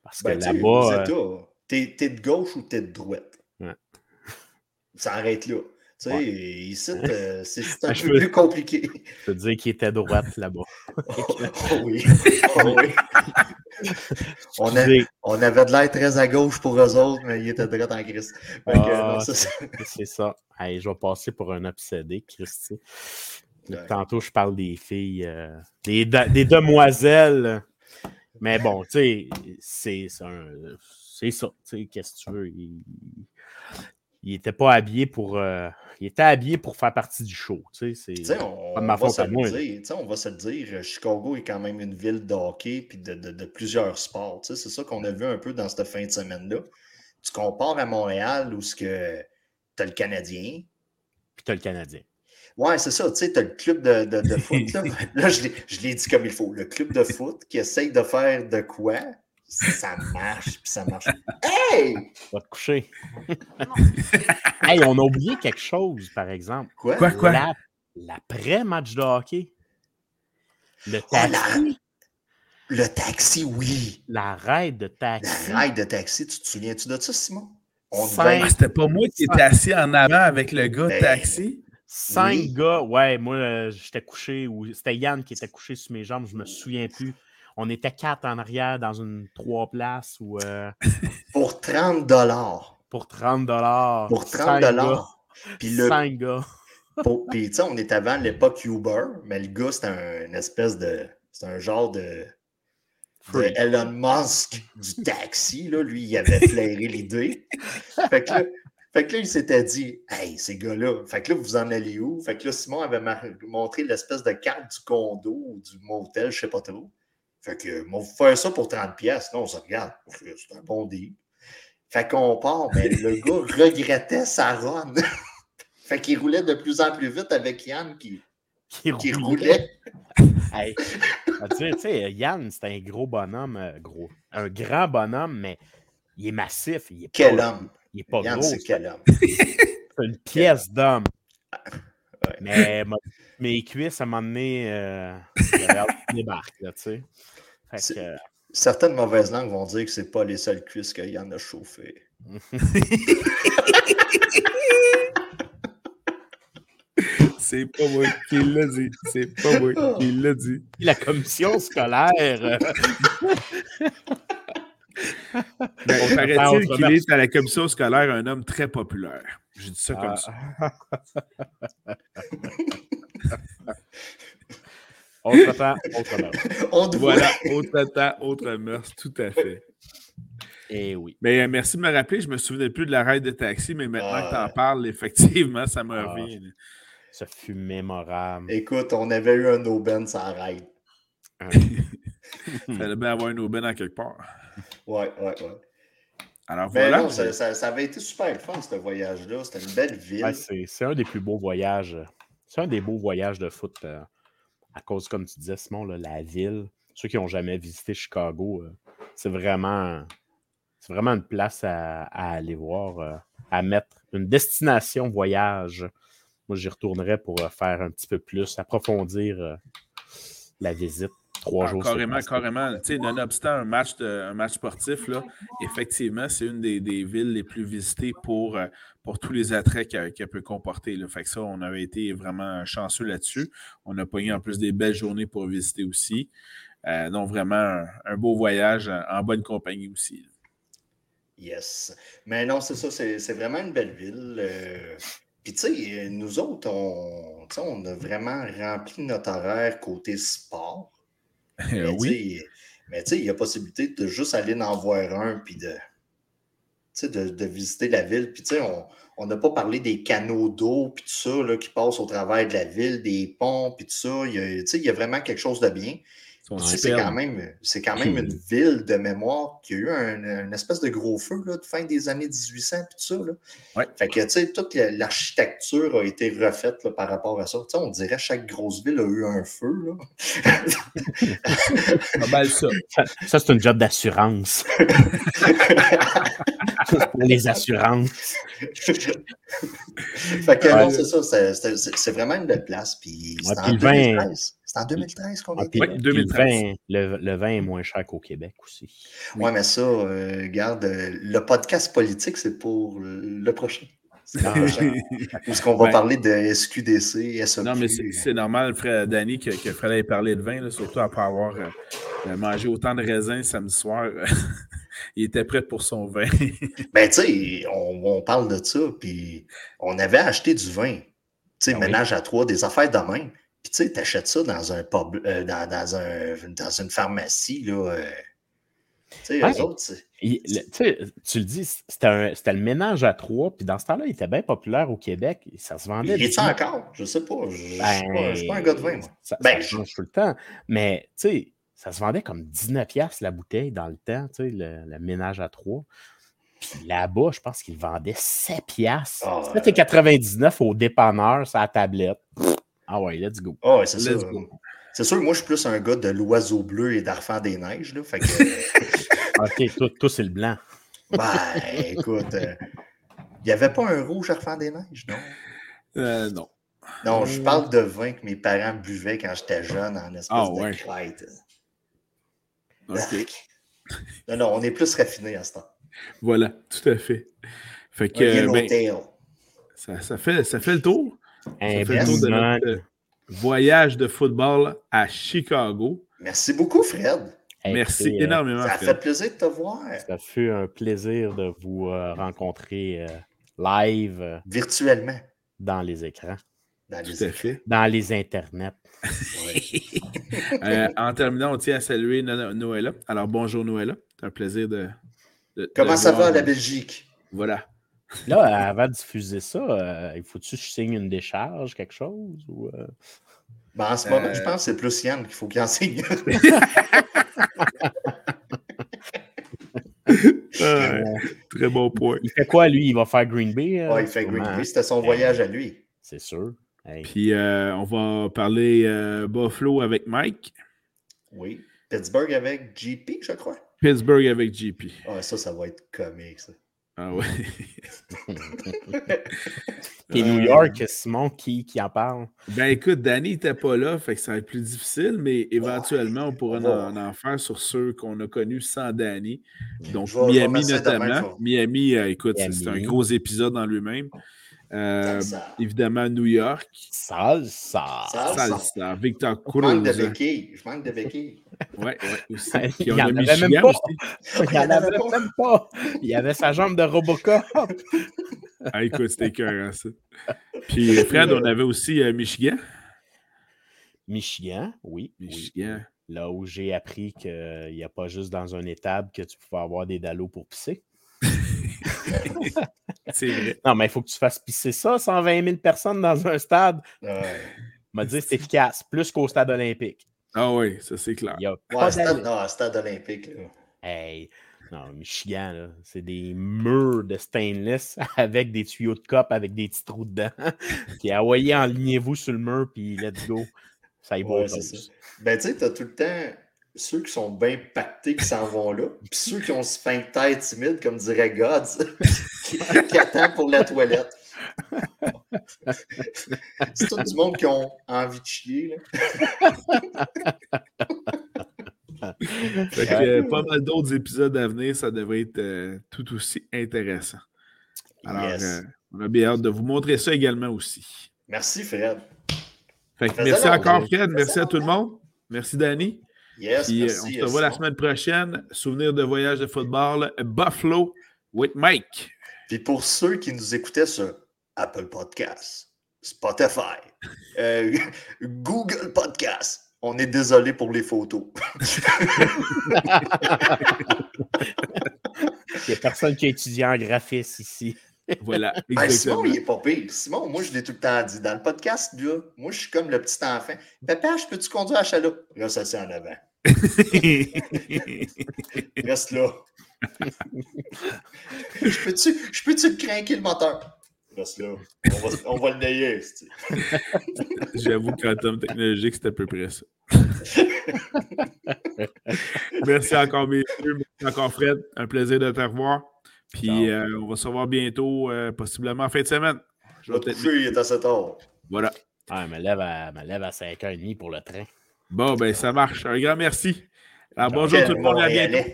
parce que ben, là-bas. Euh, t'es es de gauche ou t'es de droite? [laughs] Ça arrête là. Tu sais, ici, [laughs] euh, c'est un peu plus compliqué. [laughs] Je peux dire qu'il était droite là-bas. oh, oui. Oh, oui. on, on, avait de l'air très à gauche pour eux autres, mais il était droit en Christ. Ah, c'est ça. je vais passer pour un obsédé, Christy. Tantôt, je parle des filles, euh, des, des, demoiselles. Mais bon, tu sais, c'est ça. Qu'est-ce que tu veux? il n'était pas habillé pour. Euh, il était habillé pour faire partie du show. Tu sais, c'est on, on, va se le dire, on va se le dire. Chicago est quand même une ville de hockey et de, de, de, plusieurs sports. C'est ça qu'on a vu un peu dans cette fin de semaine-là. Tu compares à Montréal où tu as le Canadien. Puis tu as le Canadien. Ouais, c'est ça. Tu sais, tu as le club de, de, de foot. Là, [laughs] là je l'ai dit comme il faut. Le club de foot qui essaye de faire de quoi ça marche, puis ça marche. Hey! Va te coucher. [laughs] hey, on a oublié quelque chose, par exemple. Quoi? Quoi, quoi? L'après-match de hockey. Le oh, taxi. Le taxi, oui. La raide de taxi. La raide de taxi, tu te souviens-tu de ça, Simon? On ah, C'était pas moi qui étais assis en avant avec le gars de ben, taxi? Cinq gars, ouais, moi, euh, j'étais couché, ou c'était Yann qui était couché sur mes jambes, je me souviens plus on était quatre en arrière dans une trois places ou. Euh, [laughs] pour 30 dollars. Pour 30 dollars. Pour 30 dollars. Puis le. Cinq gars. [laughs] puis tu sais, on est avant l'époque Uber, mais le gars, c'est un espèce de. C'est un genre de. Elon Musk du taxi, là, lui, il avait flairé l'idée. Fait que là, fait que là, il s'était dit, hey, ces gars-là, fait que là, vous en allez où? Fait que là, Simon avait montré l'espèce de carte du condo ou du motel, je sais pas trop. Fait que, on vous faire ça pour 30 pièces, non, on se regarde. C'est un bon deal. Fait qu'on part, mais [laughs] le gars regrettait sa run. [laughs] fait qu'il roulait de plus en plus vite avec Yann qui, qui, roulait. [laughs] tu sais, Yann, c'est un gros bonhomme, euh, gros. Un grand bonhomme, mais il est massif. Il est quel homme? Il est pas Yann, gros. c'est quel homme? [laughs] C'est une pièce d'homme. Mais mes cuisses, à un moment donné, euh, débarquent, tu sais. Certaines mauvaises langues vont dire que c'est pas les seules cuisses que Yann a chauffées. [laughs] C'est pas moi qui l'a dit. C'est pas moi qui l'a dit. La commission scolaire. [laughs] Ben, on paraît-il qu'il est à la commission scolaire un homme très populaire. Je dis ça comme ça. Ah. Autre temps, autre mœurs. voilà, autre temps, autre mœurs, tout à fait. Eh oui. Mais euh, merci de me rappeler, je ne me souvenais plus de la raide de taxi, mais maintenant que tu en parles, effectivement, ça me ah, revient. Ça fut mémorable. Écoute, on avait eu un aubaine sans raid. Il [laughs] [laughs] fallait bien avoir un aubaine en quelque part. [laughs] Ouais, ouais, ouais. Alors voilà. Non, ça, ça, avait été super fun, ce voyage-là. C'était une belle ville. Ouais, c'est un des plus beaux voyages. C'est un des beaux voyages de foot. Euh, à cause, comme tu disais, Simon, la ville. Ceux qui n'ont jamais visité Chicago, euh, c'est vraiment, c'est vraiment une place à, aller voir, euh, à mettre une destination voyage. Moi, j'y retournerais pour faire un petit peu plus, approfondir la visite trois ah, jours. Carrément, carrément. Tu sais, nonobstant un match, un match sportif, là, effectivement, c'est une des, villes les plus visitées pour, euh, pour tous les attraits qu'elle peut comporter. Là. Fait que ça, on avait été vraiment chanceux là-dessus. On a pogné en plus des belles journées pour visiter aussi. Euh, donc, vraiment, un, beau voyage en bonne compagnie aussi. Yes. Mais non, c'est ça, c'est vraiment une belle ville. Euh, puis, tu sais, nous autres, on, on a vraiment rempli notre horaire côté sport. Mais, oui. Mais tu sais, il y a possibilité de juste aller en voir un, puis de, de, de, visiter la ville. Puis, tu sais, on n'a pas parlé des canaux d'eau, puis tout ça, là, qui passent au travers de la ville, des ponts, puis tout ça. Il y, a, il y a vraiment quelque chose de bien. C'est quand même, c'est quand même une [laughs] ville de mémoire qui a eu un, une espèce de gros feu là, de fin des années 1800 et tout ça. Là. Ouais. Fait que, tu sais, toute l'architecture a été refaite là, par rapport à ça. Tu sais, on dirait que chaque grosse ville a eu un feu. Là. [laughs] Pas mal ça. Ça, c'est un job d'assurance. pour les assurances. fait que, non, c'est ça. C'est vraiment une belle place. Puis, c'est en 2013. C'est en 2013 qu'on a été? Oui, 2013. Le, le, vin est moins cher qu'au Québec aussi. Oui, ouais, mais ça, euh, regarde, euh, le podcast politique, c'est pour le prochain. [laughs] Parce qu'on va ben, parler de SQDC, SOQ. Non, mais c'est normal, frère Danny, que, que Fred ait parlé de vin, là, surtout après avoir euh, mangé autant de raisins samedi soir. [laughs] il était prêt pour son vin. [laughs] ben, tu sais, on, on, parle de ça, puis on avait acheté du vin. Tu sais, ah ménage à trois, des affaires de même. Puis tu sais, tu achètes ça dans un pub, euh, dans, dans, un, dans, une pharmacie, là. Euh, tu sais, eux autres, tu le dis, c'était le ménage à trois, puis dans ce temps-là, il était bien populaire au Québec. Ça se vendait. Il est encore? Je sais pas. Je ne ben, suis, pas un gars de vin, moi. Ça, ben, change tout le temps. Mais tu sais, ça se vendait comme 19$ la bouteille dans le temps, tu sais, le, ménage à trois. Puis là-bas, je pense qu'il vendait 7$. Oh, C'était 99 au dépanneur, sa tablette. Ah ouais, let's go. Ah ouais, c'est ça. C'est sûr que moi, je suis plus un gars de l'oiseau bleu et d'Arfan des Neiges. Là, fait que... [laughs] ok, toi, c'est le blanc. Ben, écoute, euh, il n'y avait pas un rouge Arfan des Neiges, non? Euh, non. Non, je parle de vin que mes parents buvaient quand j'étais jeune en espèce ah, de ouais. OK. Non, non, on est plus raffiné à ce temps. Voilà, tout à fait. Fait que, ben, ça, ça, fait, ça fait le tour. Un de voyage de football à Chicago. Merci beaucoup, Fred. Merci euh, énormément. Ça a fait plaisir de te voir. Ça fait un plaisir de vous euh, rencontrer euh, live. Virtuellement. Dans les écrans. Dans les, Tout fait. Dans les internets. [laughs] en terminant, on tient à saluer Noëlla. Alors, bonjour Noëlla. C'est un plaisir de. Comment ça va la Belgique? Voilà. Là, avant de diffuser ça, euh, il faut-tu que je signe une décharge, quelque chose? Ou, euh? ben, en ce moment, je euh. pense que c'est plus Yann qu'il faut qu'il en signe. [laughs] très bon point. Il fait quoi, lui? Il va faire Green Bay? Oui, il fait Green Bay. C'était son voyage à lui. C'est sûr. Puis, on va parler Buffalo avec Mike. Oui. Pittsburgh avec GP, je crois. Pittsburgh avec GP. Ah, ça, ça va être comique, ça. Ah ouais. [laughs] Puis New York, Simon, qui, qui en parle? Ben écoute, Danny n'était pas là, fait que ça va être plus difficile, mais éventuellement, on pourra en, en, faire sur ceux qu'on a connus sans Danny. Donc, Miami notamment. Miami, euh, écoute, c'est un gros épisode en lui-même. Euh, évidemment, New York. Salsa. Salsa. Victor Cruz. Je manque de béquilles. Je manque de béquilles. Oui, ouais, aussi. Il n'y en avait même pas. Il n'y en avait même pas. Il y avait sa jambe de Robocop. [laughs] ah, écoute, c'était cœur, ça. Puis, Fred, on avait aussi euh, Michigan. Michigan, oui. Michigan. Là où j'ai appris qu'il n'y a pas juste dans un étable que tu pouvais avoir des dallos pour pisser. [laughs] c'est vrai. Non, mais il faut que tu fasses pisser ça, 120 000 personnes dans un stade. Ouais. [laughs] m'a dit c'est efficace, plus qu'au stade olympique. Ah oui, ça c'est clair. Il y a ouais, stade, non, stade olympique. Hey, non, Michigan, c'est des murs de stainless [laughs] avec des tuyaux de cop avec des petits trous dedans. [laughs] puis envoyez enlignez-vous sur le mur, puis let's go. Ça y va. Ouais, ben, tu sais, tu as tout le temps ceux qui sont bien pactés qui s'en vont là, puis ceux qui ont ce tête timide, comme dirait Gods, qui, attendent pour la toilette. C'est tout du monde qui ont envie de chier. Euh, pas mal d'autres épisodes à venir, ça devrait être euh, tout aussi intéressant. Alors, euh, on a bien hâte de vous montrer ça également aussi. Merci, Fred. merci encore, Fred. Merci à tout le monde. Merci, Danny. Yes, on se revoit la semaine prochaine. Souvenir de voyage de football. Buffalo With Mike. Puis pour ceux qui nous écoutaient sur Apple Podcasts, Spotify, euh, [laughs] Google Podcasts, on est désolé pour les photos. [laughs] Il n'y a personne qui a étudié en graphisme ici. Voilà. Ben, Simon, il est pas pire. Simon, moi, je l'ai tout le temps dit. Dans le podcast, là, moi, je suis comme le petit enfant. Papa, je peux-tu conduire à chaloupe? Là, ça, c'est en avant. [laughs] Reste là. Je peux-tu peux te craquer le moteur? Là. On va, on va le nayer. [laughs] J'avoue qu'en termes technologiques, c'est à peu près ça. [laughs] Merci encore, messieurs. Merci encore, Fred. Un plaisir de te revoir. Puis euh, on va se revoir bientôt, euh, possiblement en fin de semaine. Je vais te il est à 7 heures. Voilà. Ah, elle me lève à, me lève à 5h30 pour le train. Bon, ben ça marche. Un grand merci. Alors, bonjour tout le monde. À bientôt.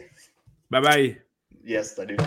Bye bye. Yes, salut.